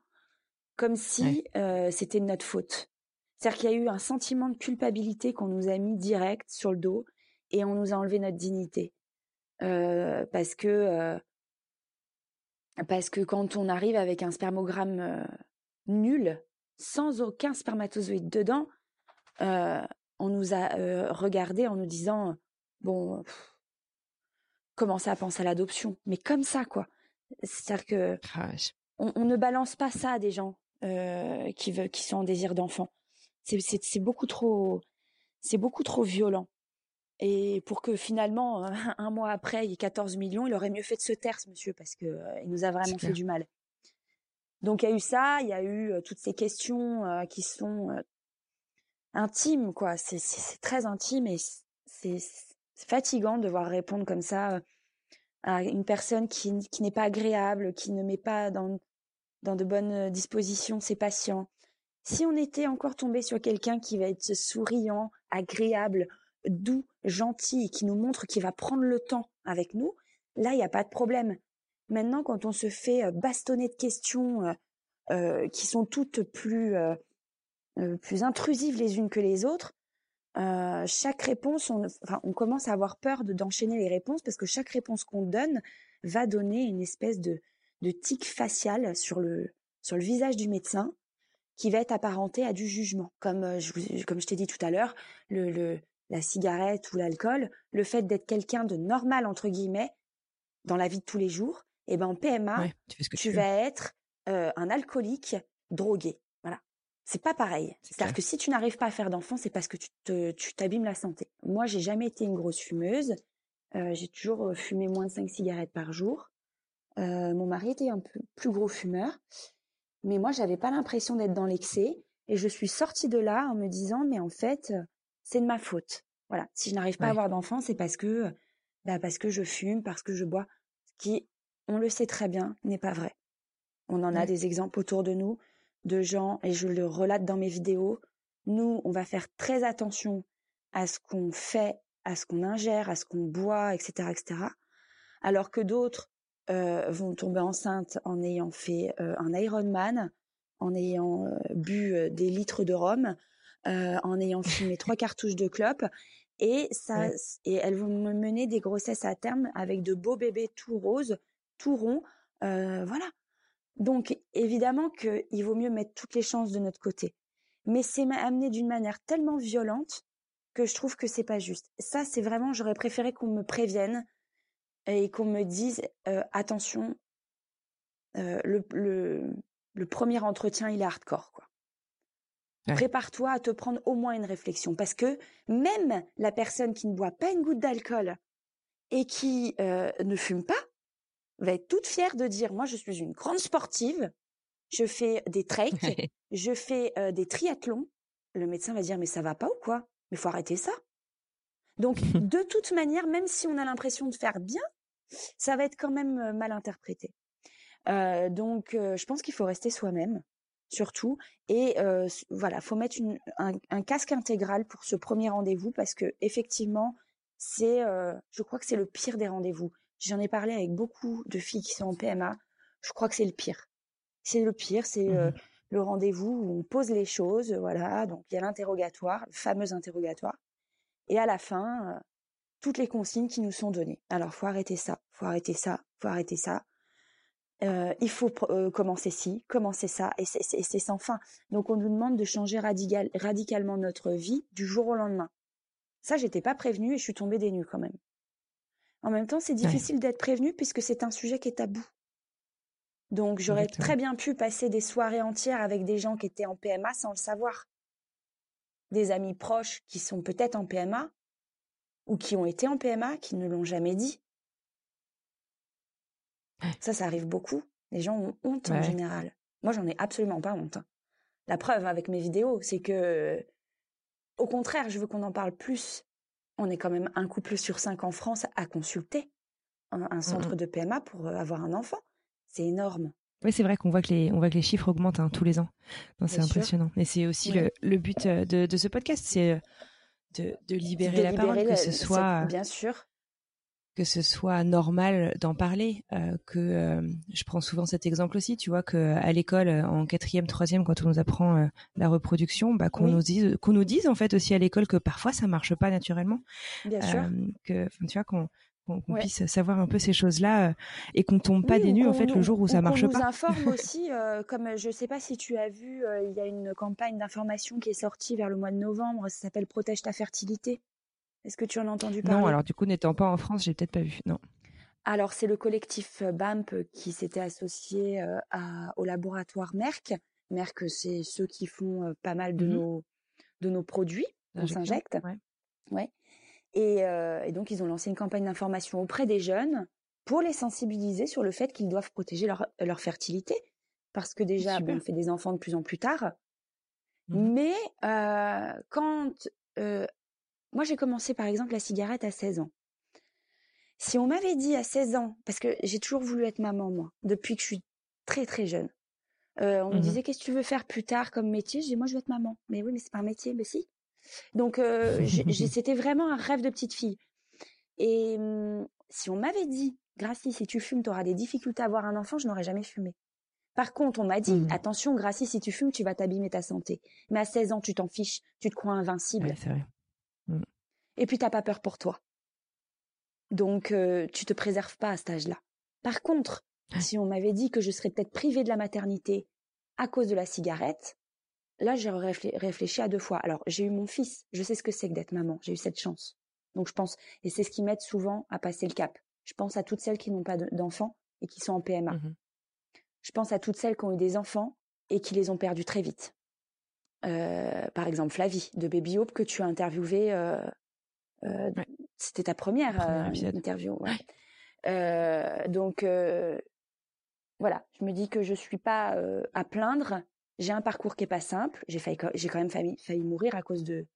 comme si c'était notre faute. C'est-à-dire qu'il y a eu un sentiment de culpabilité qu'on nous a mis direct sur le dos et on nous a enlevé notre dignité. Parce que parce que quand on arrive avec un spermogramme nul, sans aucun spermatozoïde dedans, on nous a regardé en nous disant bon, commencez à penser à l'adoption, mais comme ça quoi. C'est-à-dire que ah on, ne balance pas ça à des gens qui veulent, qui sont en désir d'enfant. C'est beaucoup trop, c'est beaucoup trop violent. Et pour que finalement, un mois après, il y ait 14 millions, il aurait mieux fait de se taire, ce monsieur, parce que il nous a vraiment fait du mal. Donc il y a eu ça, il y a eu toutes ces questions qui sont intimes, quoi. C'est très intime et c'est fatigant de devoir répondre comme ça à une personne qui, qui n'est pas agréable, qui ne met pas dans, dans de bonnes dispositions ses patients. Si on était encore tombé sur quelqu'un qui va être souriant, agréable, doux, gentil, qui nous montre qu'il va prendre le temps avec nous, là, il n'y a pas de problème. Maintenant, quand on se fait bastonner de questions qui sont toutes plus, plus intrusives les unes que les autres, chaque réponse, on, commence à avoir peur de d'enchaîner les réponses parce que chaque réponse qu'on donne va donner une espèce de, de tic facial sur le, sur le visage du médecin qui va être apparenté à du jugement. Comme je, comme je t'ai dit tout à l'heure, le, le, la cigarette ou l'alcool, le fait d'être quelqu'un de normal entre guillemets dans la vie de tous les jours, et eh ben en PMA, tu, vas être un alcoolique drogué. Voilà. C'est pas pareil. C'est-à-dire que si tu n'arrives pas à faire d'enfant, c'est parce que tu te, tu t'abîmes la santé. Moi, j'ai jamais été une grosse fumeuse. j'ai toujours fumé moins de 5 cigarettes par jour. mon mari était un peu plus gros fumeur, mais moi, j'avais pas l'impression d'être dans l'excès. Et je suis sortie de là en me disant, mais en fait, c'est de ma faute. Voilà. Si je n'arrive pas à avoir d'enfant, c'est parce que, bah, parce que je fume, parce que je bois. Ce qui on le sait très bien, n'est pas vrai. On en a des exemples autour de nous de gens, et je le relate dans mes vidéos, nous, on va faire très attention à ce qu'on fait, à ce qu'on ingère, à ce qu'on boit, etc., etc. Alors que d'autres euh, vont tomber enceintes en ayant fait euh, un Ironman, en ayant euh, bu des litres de rhum, en ayant fumé trois cartouches de clope, et ça, et elles vont me mener des grossesses à terme avec de beaux bébés tout roses, tout rond. Euh, voilà. Donc évidemment qu'il vaut mieux mettre toutes les chances de notre côté. Mais c'est amené d'une manière tellement violente que je trouve que c'est pas juste. Ça, c'est vraiment, j'aurais préféré qu'on me prévienne et qu'on me dise euh, attention, euh, le, le, le, premier entretien, il est hardcore, quoi. Prépare-toi à te prendre au moins une réflexion parce que même la personne qui ne boit pas une goutte d'alcool et qui ne fume pas, va être toute fière de dire moi je suis une grande sportive, je fais des treks, je fais des triathlons. Le médecin va dire mais ça va pas ou quoi? Mais faut arrêter ça. Donc de toute manière, même si on a l'impression de faire bien, ça va être quand même mal interprété. Euh, donc je pense qu'il faut rester soi-même surtout et euh, voilà, faut mettre une, un, un, casque intégral pour ce premier rendez-vous parce que effectivement c'est, je crois que c'est le pire des rendez-vous. J'en ai parlé avec beaucoup de filles qui sont en PMA. Je crois que c'est le pire. C'est le pire, c'est euh, mmh le rendez-vous où on pose les choses, voilà. Donc il y a l'interrogatoire, le fameux interrogatoire, et à la fin, toutes les consignes qui nous sont données. Alors faut arrêter ça, faut arrêter ça, faut arrêter ça. Euh, il faut commencer ci, commencer ça, et c'est sans fin. Donc on nous demande de changer radical, radicalement notre vie du jour au lendemain. Ça, j'étais pas prévenue et je suis tombée des nues quand même. En même temps, c'est difficile d'être prévenu puisque c'est un sujet qui est tabou. Donc, j'aurais très bien pu passer des soirées entières avec des gens qui étaient en PMA sans le savoir. Des amis proches qui sont peut-être en PMA ou qui ont été en PMA, qui ne l'ont jamais dit. Ça, ça arrive beaucoup. Les gens ont honte en général. Moi, j'en ai absolument pas honte. La preuve avec mes vidéos, c'est que, au contraire, je veux qu'on en parle plus. On est quand même un couple sur cinq en France à consulter un, mmh centre de PMA pour euh, avoir un enfant. C'est énorme. Oui, c'est vrai qu'on voit que les on voit que les chiffres augmentent hein, tous les ans. C'est impressionnant. Et c'est aussi le, le but euh, de, de ce podcast, c'est euh, de, de libérer la parole, que ce soit bien sûr que ce soit normal d'en parler, euh, que euh, je prends souvent cet exemple aussi, tu vois, que à l'école en quatrième, troisième, quand on nous apprend euh, la reproduction, bah, qu'on nous dise, qu'on nous dise en fait aussi à l'école que parfois ça marche pas naturellement, bien sûr, que tu vois qu'on qu'on puisse savoir un peu ces choses-là et qu'on tombe pas des nues en fait le jour où ça marche pas. On nous informe aussi, comme je sais pas si tu as vu, il y a une campagne d'information qui est sortie vers le mois de novembre, ça s'appelle Protège ta fertilité. Est-ce que tu en as entendu parler? Non, alors du coup, n'étant pas en France, j'ai peut-être pas vu. Non. Alors c'est le collectif euh, BAMP qui s'était associé euh, au laboratoire Merck. Merck, c'est ceux qui font euh, pas mal de mhm. nos de nos produits qu'on s'injecte. Ouais. Et, donc ils ont lancé une campagne d'information auprès des jeunes pour les sensibiliser sur le fait qu'ils doivent protéger leur, leur fertilité parce que déjà on fait des enfants de plus en plus tard. Mhm. Mais quand moi, j'ai commencé par exemple la cigarette à 16 ans. Si on m'avait dit à 16 ans, parce que j'ai toujours voulu être maman, moi, depuis que je suis très très jeune, euh, on me mmh disait qu'est-ce que tu veux faire plus tard comme métier? Je dis moi je veux être maman. Mais oui, mais c'est pas un métier, mais si. Donc euh, c'était vraiment un rêve de petite fille. Et hum, si on m'avait dit, Gracie, si tu fumes, tu auras des difficultés à avoir un enfant, je n'aurais jamais fumé. Par contre, on m'a dit, mmh attention, Gracie, si tu fumes, tu vas t'abîmer ta santé. Mais à 16 ans, tu t'en fiches, tu te crois invincible. Mmh. Et puis t'as pas peur pour toi. Donc euh, tu te préserves pas à cet âge-là. Par contre, si on m'avait dit que je serais peut-être privée de la maternité à cause de la cigarette, là j'aurais réfléchi à deux fois. Alors j'ai eu mon fils, je sais ce que c'est que d'être maman, j'ai eu cette chance. Donc je pense, et c'est ce qui m'aide souvent à passer le cap. Je pense à toutes celles qui n'ont pas d'enfants et qui sont en PMA. Mmh je pense à toutes celles qui ont eu des enfants et qui les ont perdus très vite. Euh, par exemple Flavie de Baby Hope que tu as interviewé. Euh, euh, c'était ta première, interview. donc voilà, je me dis que je suis pas à plaindre. J'ai un parcours qui est pas simple. J'ai failli, j'ai quand même failli, failli mourir à cause de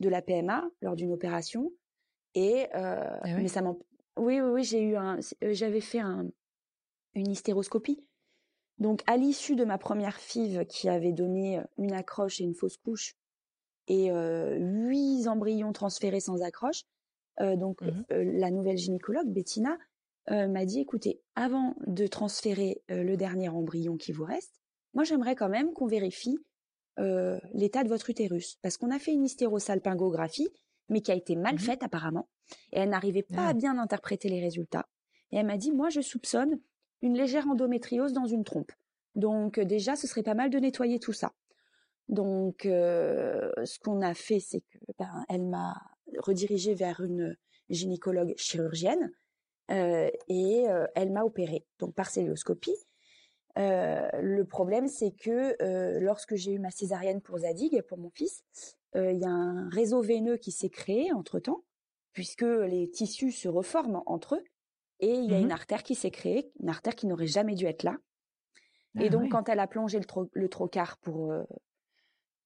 de la PMA lors d'une opération. Et ah mais ça m'en, oui oui oui, j'ai eu un, j'avais fait un une hystéroscopie donc, à l'issue de ma première FIV qui avait donné euh, une accroche et une fausse couche et euh, huit embryons transférés sans accroche, euh, donc mmh la nouvelle gynécologue Bettina m'a dit écoutez, avant de transférer le dernier embryon qui vous reste, moi j'aimerais quand même qu'on vérifie l'état de votre utérus parce qu'on a fait une hystérosalpingographie mais qui a été mal mmh faite apparemment et elle n'arrivait pas à ah. bien interpréter les résultats. Et elle m'a dit moi je soupçonne une légère endométriose dans une trompe. Donc euh, déjà, ce serait pas mal de nettoyer tout ça. Donc, euh, ce qu'on a fait, c'est que ben, elle m'a redirigée vers une gynécologue chirurgienne euh, et elle m'a opérée, donc par celluloscopie. le problème, c'est que lorsque j'ai eu ma césarienne pour Zadig, pour mon fils, il y a un réseau veineux qui s'est créé entre temps, puisque les tissus se reforment entre eux, et il y a une mmh artère qui s'est créée, une artère qui n'aurait jamais dû être là. et ah donc, quand elle a plongé le, le trocard pour euh,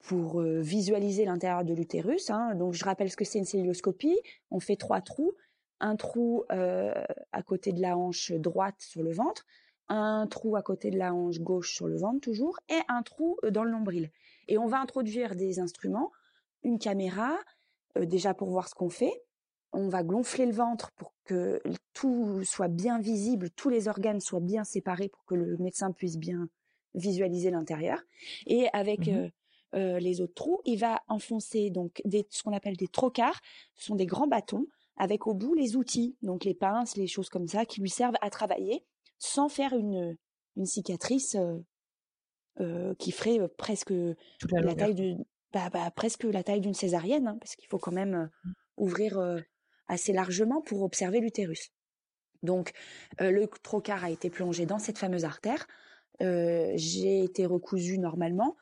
pour euh, visualiser l'intérieur de l'utérus, hein, donc je rappelle ce que c'est une celluloscopie. On fait trois trous, un trou euh, à côté de la hanche droite sur le ventre, un trou à côté de la hanche gauche sur le ventre toujours, et un trou dans le nombril. Et on va introduire des instruments, une caméra, déjà pour voir ce qu'on fait, on va gonfler le ventre pour que tout soit bien visible, tous les organes soient bien séparés pour que le médecin puisse bien visualiser l'intérieur. Et avec mmh euh, euh, les autres trous, il va enfoncer donc des, ce qu'on appelle des trocars. Ce sont des grands bâtons avec au bout les outils, donc les pinces, les choses comme ça, qui lui servent à travailler sans faire une, une cicatrice euh, qui ferait presque la, taille d'une bah, bah, presque la taille d'une césarienne, hein, parce qu'il faut quand même ouvrir assez largement pour observer l'utérus. Donc euh, le trocar a été plongé dans cette fameuse artère. Euh, j'ai été recousue normalement.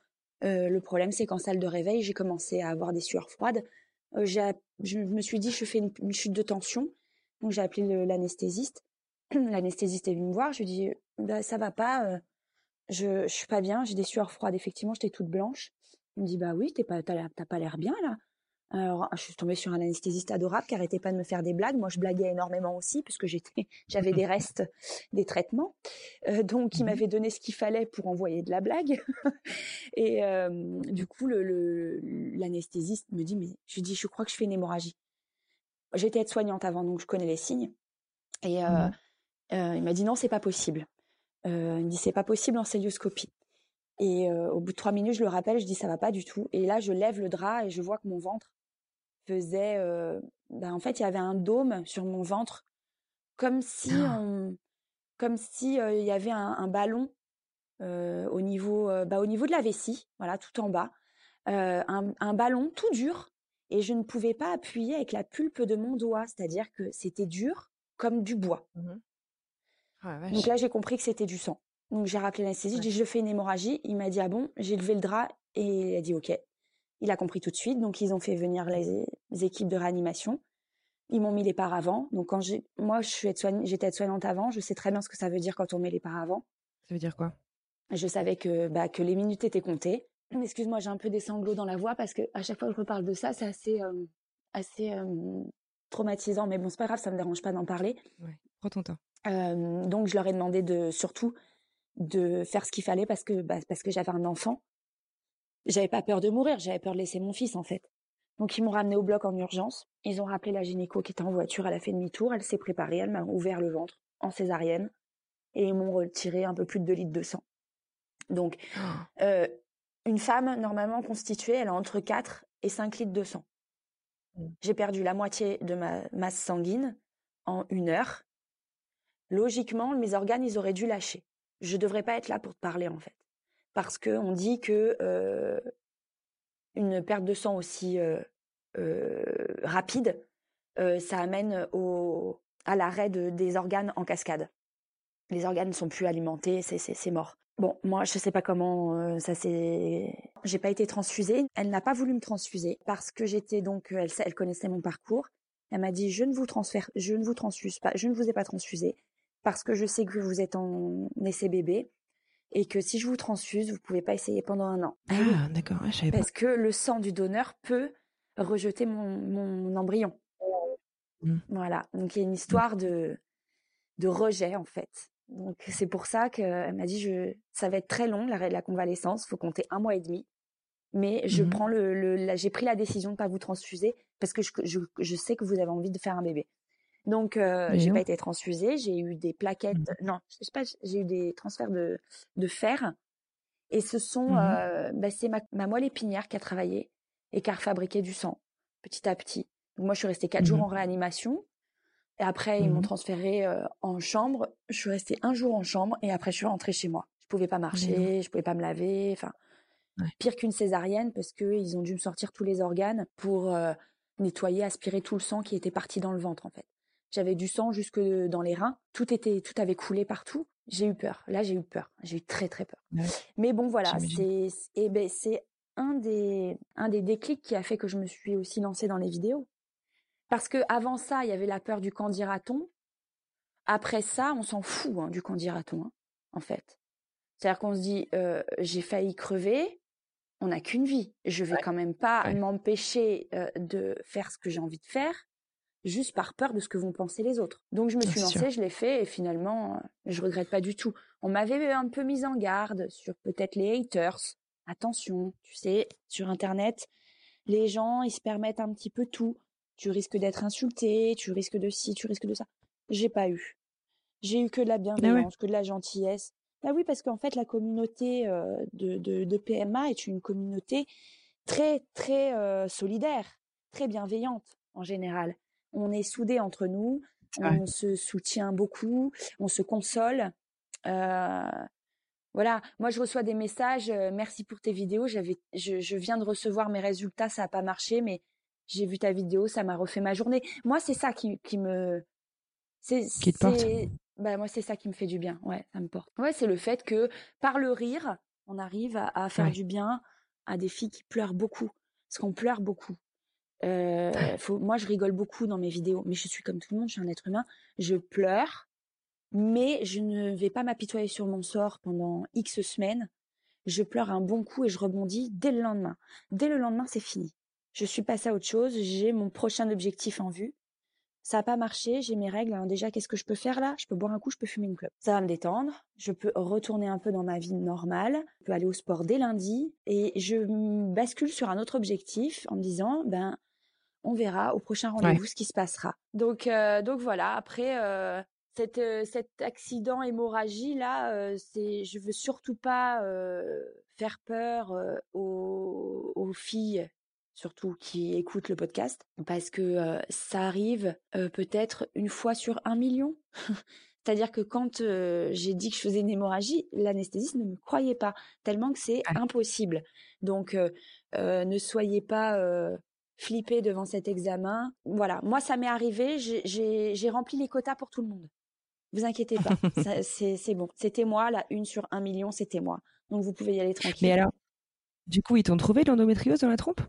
Euh, le problème, c'est qu'en salle de réveil, j'ai commencé à avoir des sueurs froides. je me suis dit, je fais une, chute de tension. Donc j'ai appelé l'anesthésiste. l'anesthésiste est venu me voir. Je lui dis, bah, ça va pas, je, je suis pas bien, j'ai des sueurs froides. Effectivement, j'étais toute blanche. Il me dit, bah oui, t'es pas, t'as, pas l'air bien là. Alors, je suis tombée sur un anesthésiste adorable qui arrêtait pas de me faire des blagues. Moi, je blaguais énormément aussi puisque j'étais, j'avais des restes des traitements. Euh, donc, il mmh m'avait donné ce qu'il fallait pour envoyer de la blague. et euh, du coup, le, l'anesthésiste me dit, mais je dis, je crois que je fais une hémorragie. J'étais aide-soignante avant, donc je connais les signes. Et euh, mmh il m'a dit non, c'est pas possible. il me dit c'est pas possible en célioscopie. Et au bout de trois minutes, je le rappelle, je dis ça va pas du tout. Et là, je lève le drap et je vois que mon ventre faisait, euh, bah, en fait, il y avait un dôme sur mon ventre, comme si ah. on, comme si euh, il y avait un, ballon euh, au niveau, bah, au niveau de la vessie, voilà, tout en bas, un, un, ballon tout dur, et je ne pouvais pas appuyer avec la pulpe de mon doigt, c'est-à-dire que c'était dur comme du bois. Mmh ah, Donc là, j'ai compris que c'était du sang. Donc j'ai rappelé l'anesthésiste, j'ai dit je fais une hémorragie. Il m'a dit ah bon, j'ai levé le drap et il a dit ok. Il a compris tout de suite, donc ils ont fait venir les, équipes de réanimation. Ils m'ont mis les paravents. Donc quand j'ai, moi, je suis j'étais aide-soignante avant. Je sais très bien ce que ça veut dire quand on met les paravents. Ça veut dire quoi? Je savais que bah, que les minutes étaient comptées. Excuse-moi, j'ai un peu des sanglots dans la voix parce que à chaque fois que je reparle de ça, c'est assez euh, assez euh, traumatisant. Mais bon, c'est pas grave, ça me dérange pas d'en parler. Ouais, prends ton temps. Euh, donc je leur ai demandé de surtout de faire ce qu'il fallait parce que bah, parce que j'avais un enfant j'avais pas peur de mourir, j'avais peur de laisser mon fils en fait. Donc ils m'ont ramené au bloc en urgence. Ils ont rappelé la gynéco qui était en voiture, elle a fait demi-tour, elle s'est préparée, elle m'a ouvert le ventre en césarienne et ils m'ont retiré un peu plus de 2 litres de sang. Donc oh. euh, une femme normalement constituée, elle a entre 4 et 5 litres de sang. Mm. J'ai perdu la moitié de ma masse sanguine en une heure. Logiquement, mes organes, ils auraient dû lâcher. Je devrais pas être là pour te parler en fait parce que on dit que une perte de sang aussi rapide, ça amène au, à l'arrêt de, des organes en cascade. Les organes ne sont plus alimentés, c'est mort. Bon, moi, je sais pas comment ça s'est. J'ai pas été transfusée. Elle n'a pas voulu me transfuser parce que j'étais donc. Elle, elle connaissait mon parcours. Elle m'a dit je ne vous transfère, je ne vous transfuse pas, je ne vous ai pas transfusé parce que je sais que vous êtes en essai bébé et que si je vous transfuse, vous pouvez pas essayer pendant un an. Ah, ah d'accord, je savais Parce que le sang du donneur peut rejeter mon, mon embryon. Mmh. Voilà, donc il y a une histoire de de rejet en fait. Donc c'est pour ça qu'elle m'a dit je ça va être très long la, la convalescence, faut compter un mois et demi. Mais je mmh prends le, le j'ai pris la décision de pas vous transfuser parce que je, je, je sais que vous avez envie de faire un bébé. Donc, euh, j'ai pas été transfusée. J'ai eu des plaquettes. Mmh. Non, je sais pas. J'ai eu des transferts de de fer. Et ce sont, mmh euh, bah, c'est ma, ma, moelle épinière qui a travaillé et qui a fabriqué du sang petit à petit. Donc moi, je suis restée quatre jours mmh en réanimation. Et après, ils m'ont transférée euh, en chambre. Je suis restée un jour en chambre et après, je suis rentrée chez moi. Je pouvais pas marcher, je pouvais pas me laver. Enfin, pire qu'une césarienne parce que ils ont dû me sortir tous les organes pour euh, nettoyer, aspirer tout le sang qui était parti dans le ventre en fait. J'avais du sang jusque dans les reins. Tout était, tout avait coulé partout. J'ai eu peur. Là, j'ai eu peur. J'ai eu très très peur. Mais bon, voilà, c'est, eh ben, c'est un des, un des déclics qui a fait que je me suis aussi lancée dans les vidéos. Parce que avant ça, il y avait la peur du candidaton. Après ça, on s'en fout hein, du candidaton, hein, en fait. C'est-à-dire qu'on se dit, euh, j'ai failli crever, on n'a qu'une vie. Je vais quand même pas m'empêcher euh, de faire ce que j'ai envie de faire juste par peur de ce que vont penser les autres. Donc je me suis lancée, je l'ai fait et finalement euh, je regrette pas du tout. On m'avait un peu mise en garde sur peut-être les haters. Attention, tu sais, sur internet, les gens, ils se permettent un petit peu tout. Tu risques d'être insulté, tu risques de ci, tu risques de ça. J'ai pas eu. J'ai eu que de la ah bienveillance, que de la gentillesse. Bah oui, parce qu'en fait, la communauté euh, de, de, de, PMA est une communauté très, très euh, solidaire, très bienveillante en général on est soudés entre nous, on se soutient beaucoup, on se console. Euh, voilà, moi je reçois des messages, euh, merci pour tes vidéos, j'avais, je, viens de recevoir mes résultats, ça n'a pas marché, mais j'ai vu ta vidéo, ça m'a refait ma journée. Moi c'est ça qui, qui me, c'est, qui te porte. Bah moi c'est ça qui me fait du bien, ouais, ça me porte. Ouais, c'est le fait que par le rire, on arrive à, faire du bien à des filles qui pleurent beaucoup, parce qu'on pleure beaucoup. Euh, moi, je rigole beaucoup dans mes vidéos, mais je suis comme tout le monde, je suis un être humain. Je pleure, mais je ne vais pas m'apitoyer sur mon sort pendant X semaines. Je pleure un bon coup et je rebondis dès le lendemain. Dès le lendemain, c'est fini. Je suis passée à autre chose, j'ai mon prochain objectif en vue. Ça n'a pas marché, j'ai mes règles. Déjà, qu'est-ce que je peux faire là? Je peux boire un coup, je peux fumer une clope. Ça va me détendre. Je peux retourner un peu dans ma vie normale. Je peux aller au sport dès lundi et je bascule sur un autre objectif en me disant, ben, on verra au prochain rendez-vous ce qui se passera. Donc, euh, donc voilà. Après, euh, cette, euh, cet accident hémorragie là, c'est, je veux surtout pas faire peur aux, aux filles surtout qui écoutent le podcast, parce que ça arrive peut-être une fois sur un million. C'est-à-dire que quand j'ai dit que je faisais une hémorragie, l'anesthésiste ne me croyait pas, tellement que c'est impossible. Donc, ne soyez pas flippés devant cet examen. Voilà, moi ça m'est arrivé, j'ai rempli les quotas pour tout le monde. Vous inquiétez pas, c'est bon. C'était moi, la une sur un million, c'était moi. Donc vous pouvez y aller tranquille. Mais alors, du coup, ils t'ont trouvé l'endométriose dans la trompe?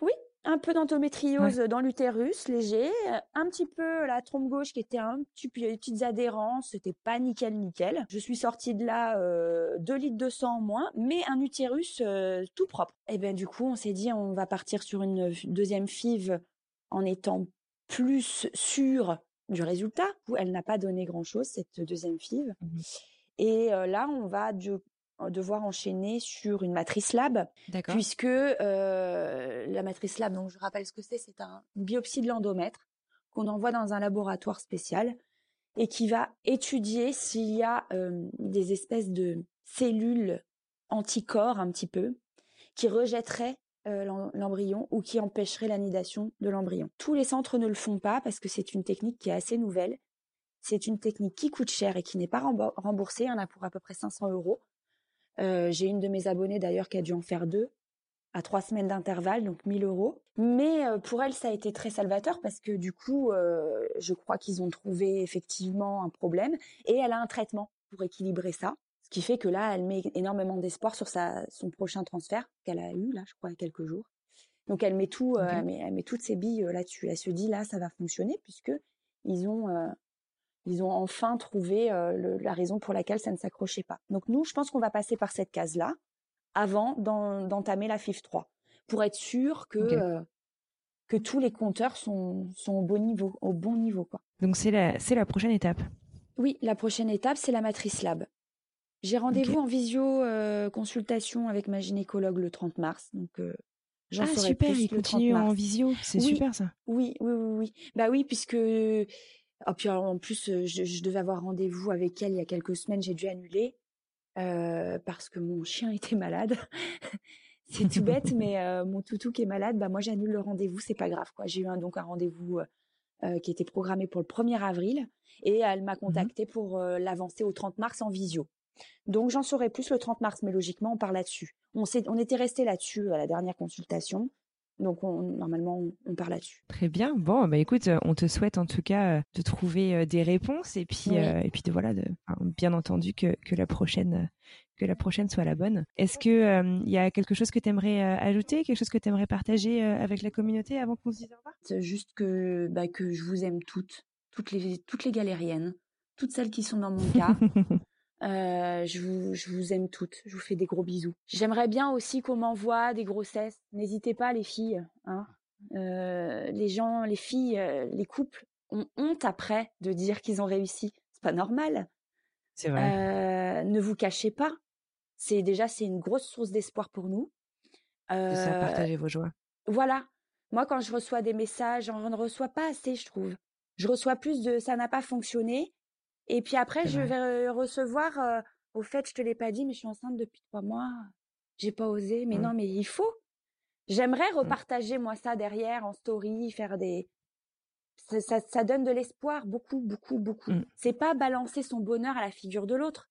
Oui, un peu d'endométriose dans l'utérus, léger, un petit peu la trompe gauche qui était un petit peu des petites adhérences, c'était pas nickel nickel. Je suis sortie de là euh, 2 litres de sang en moins, mais un utérus euh, tout propre. Et bien du coup, on s'est dit on va partir sur une deuxième FIV en étant plus sûr du résultat. Elle n'a pas donné grand chose cette deuxième FIV. Mmh Et euh, là, on va du devoir enchaîner sur une matrice lab, puisque euh, la matrice lab, donc je rappelle ce que c'est, c'est un, une biopsie de l'endomètre qu'on envoie dans un laboratoire spécial et qui va étudier s'il y a euh, des espèces de cellules anticorps un petit peu qui rejetteraient euh, l'embryon ou qui empêcheraient l'anidation de l'embryon. Tous les centres ne le font pas parce que c'est une technique qui est assez nouvelle. C'est une technique qui coûte cher et qui n'est pas remboursée. Il y en a pour à peu près 500 euros. Euh, j'ai une de mes abonnées d'ailleurs qui a dû en faire deux à trois semaines d'intervalle, donc 1000 euros. Mais euh, pour elle, ça a été très salvateur parce que du coup, euh, je crois qu'ils ont trouvé effectivement un problème et elle a un traitement pour équilibrer ça. Ce qui fait que là, elle met énormément d'espoir sur sa, son prochain transfert qu'elle a eu, là, je crois, il y a quelques jours. Donc elle met tout, elle, met, elle met toutes ses billes là-dessus. Elle se dit là, ça va fonctionner puisque ils ont ils ont enfin trouvé euh, la raison pour laquelle ça ne s'accrochait pas. Donc nous, je pense qu'on va passer par cette case-là avant d'entamer la FIF 3 pour être sûr que euh, que tous les compteurs sont, sont au bon niveau, au bon niveau quoi. Donc c'est la c'est la prochaine étape. Oui, la prochaine étape c'est la matrice lab. J'ai rendez-vous en visio euh, consultation avec ma gynécologue le 30 mars, donc j'en ah, super, il continue en visio, c'est super ça. Oui, oui, oui, oui. Bah oui, puisque Oh, puis en plus, je, devais avoir rendez-vous avec elle il y a quelques semaines, j'ai dû annuler euh, parce que mon chien était malade. c'est tout bête, mais euh, mon toutou qui est malade, bah moi j'annule le rendez-vous, c'est pas grave quoi. J'ai eu un, donc un rendez-vous euh, qui était programmé pour le 1er avril et elle m'a mmh contacté pour l'avancer au 30 mars en visio. Donc j'en saurai plus le 30 mars, mais logiquement on part là-dessus. On, on était resté là-dessus à la dernière consultation. Donc normalement, on, part là-dessus. Très bien. Bon, bah écoute, euh, on te souhaite en tout cas euh, de trouver euh, des réponses et puis et puis de voilà, de, bien entendu que, que la prochaine que la prochaine soit la bonne. Est-ce que il y a quelque chose que tu aimerais ajouter, quelque chose que tu aimerais partager avec la communauté avant qu'on se dise au revoir? C'est juste que bah, que je vous aime toutes, toutes les toutes les galériennes, toutes celles qui sont dans mon cas. Euh, je, vous, je vous aime toutes. Je vous fais des gros bisous. J'aimerais bien aussi qu'on m'envoie des grossesses. N'hésitez pas, les filles. Hein. Euh, les gens, les filles, euh, les couples ont honte après de dire qu'ils ont réussi. C'est pas normal. C'est vrai. ne vous cachez pas. C'est déjà c'est une grosse source d'espoir pour nous. Euh, ça, partager vos joies. Voilà. Moi, quand je reçois des messages, j'en reçois pas assez, je trouve. Je reçois plus de ça n'a pas fonctionné et puis après, je vais recevoir, euh, au fait, je te l'ai pas dit, mais je suis enceinte depuis trois mois. J'ai pas osé. Mais mmh. non, mais il faut. J'aimerais mmh. repartager moi ça derrière en story, faire des. Ça, ça, donne de l'espoir, beaucoup, beaucoup, beaucoup. Mmh. C'est pas balancer son bonheur à la figure de l'autre.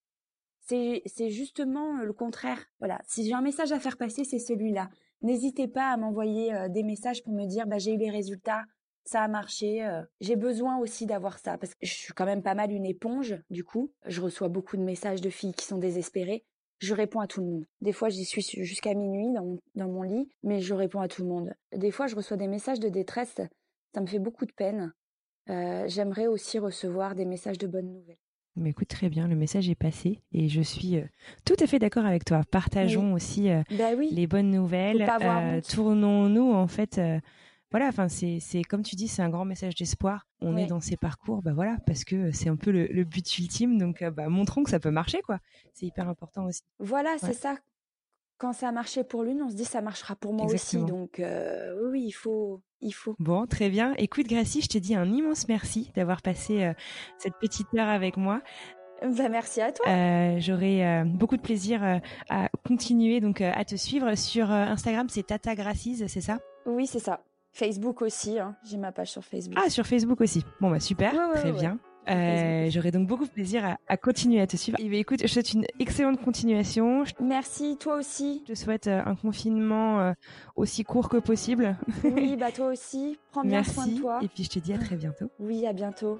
C'est, c'est justement le contraire. Voilà. Si j'ai un message à faire passer, c'est celui-là. N'hésitez pas à m'envoyer euh, des messages pour me dire, bah, j'ai eu les résultats, ça a marché. J'ai besoin aussi d'avoir ça parce que je suis quand même pas mal une éponge. Du coup, je reçois beaucoup de messages de filles qui sont désespérées. Je réponds à tout le monde. Des fois, j'y suis jusqu'à minuit dans mon, dans mon lit, mais je réponds à tout le monde. Des fois, je reçois des messages de détresse. Ça me fait beaucoup de peine. Euh, j'aimerais aussi recevoir des messages de bonnes nouvelles. Mais écoute, très bien, le message est passé et je suis euh, tout à fait d'accord avec toi. Partageons aussi euh, Bah oui. les bonnes nouvelles. Euh. Tournons-nous en fait. Voilà, enfin c'est comme tu dis, c'est un grand message d'espoir. On Ouais. est dans ces parcours, bah voilà, parce que c'est un peu le, le but ultime. Donc euh, bah, montrons que ça peut marcher, quoi. C'est hyper important aussi. Voilà, Ouais. c'est ça. Quand ça a marché pour l'une, on se dit ça marchera pour moi Exactement. aussi. Donc euh, oui, il faut, il faut. Bon, très bien. Écoute, Gracie, je te dis un immense merci d'avoir passé euh, cette petite heure avec moi. Bah, merci à toi. Euh, J'aurai euh, beaucoup de plaisir euh, à continuer donc à te suivre sur Instagram. C'est Tata Gracies, c'est ça? Oui, c'est ça. Facebook aussi. hein. J'ai ma page sur Facebook. Ah, sur Facebook aussi. Bon, bah super, Ouais, ouais, très ouais, bien. Euh. J'aurai donc beaucoup de plaisir à, à continuer à te suivre. Et bien, écoute, je te souhaite une excellente continuation. Je Merci, toi aussi. te souhaite euh, un confinement euh, aussi court que possible. Oui, bah toi aussi. Prends bien soin de Merci. toi. Et puis, je te dis à très bientôt. Oui, à bientôt.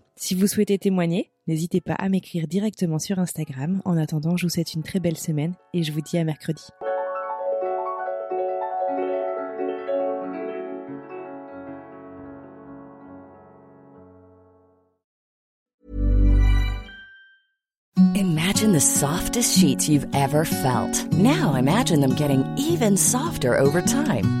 Si vous souhaitez témoigner, n'hésitez pas à m'écrire directement sur Instagram. En attendant, je vous souhaite une très belle semaine et je vous dis à mercredi. Imagine the softest sheets you've ever felt. Now imagine them getting even softer over time.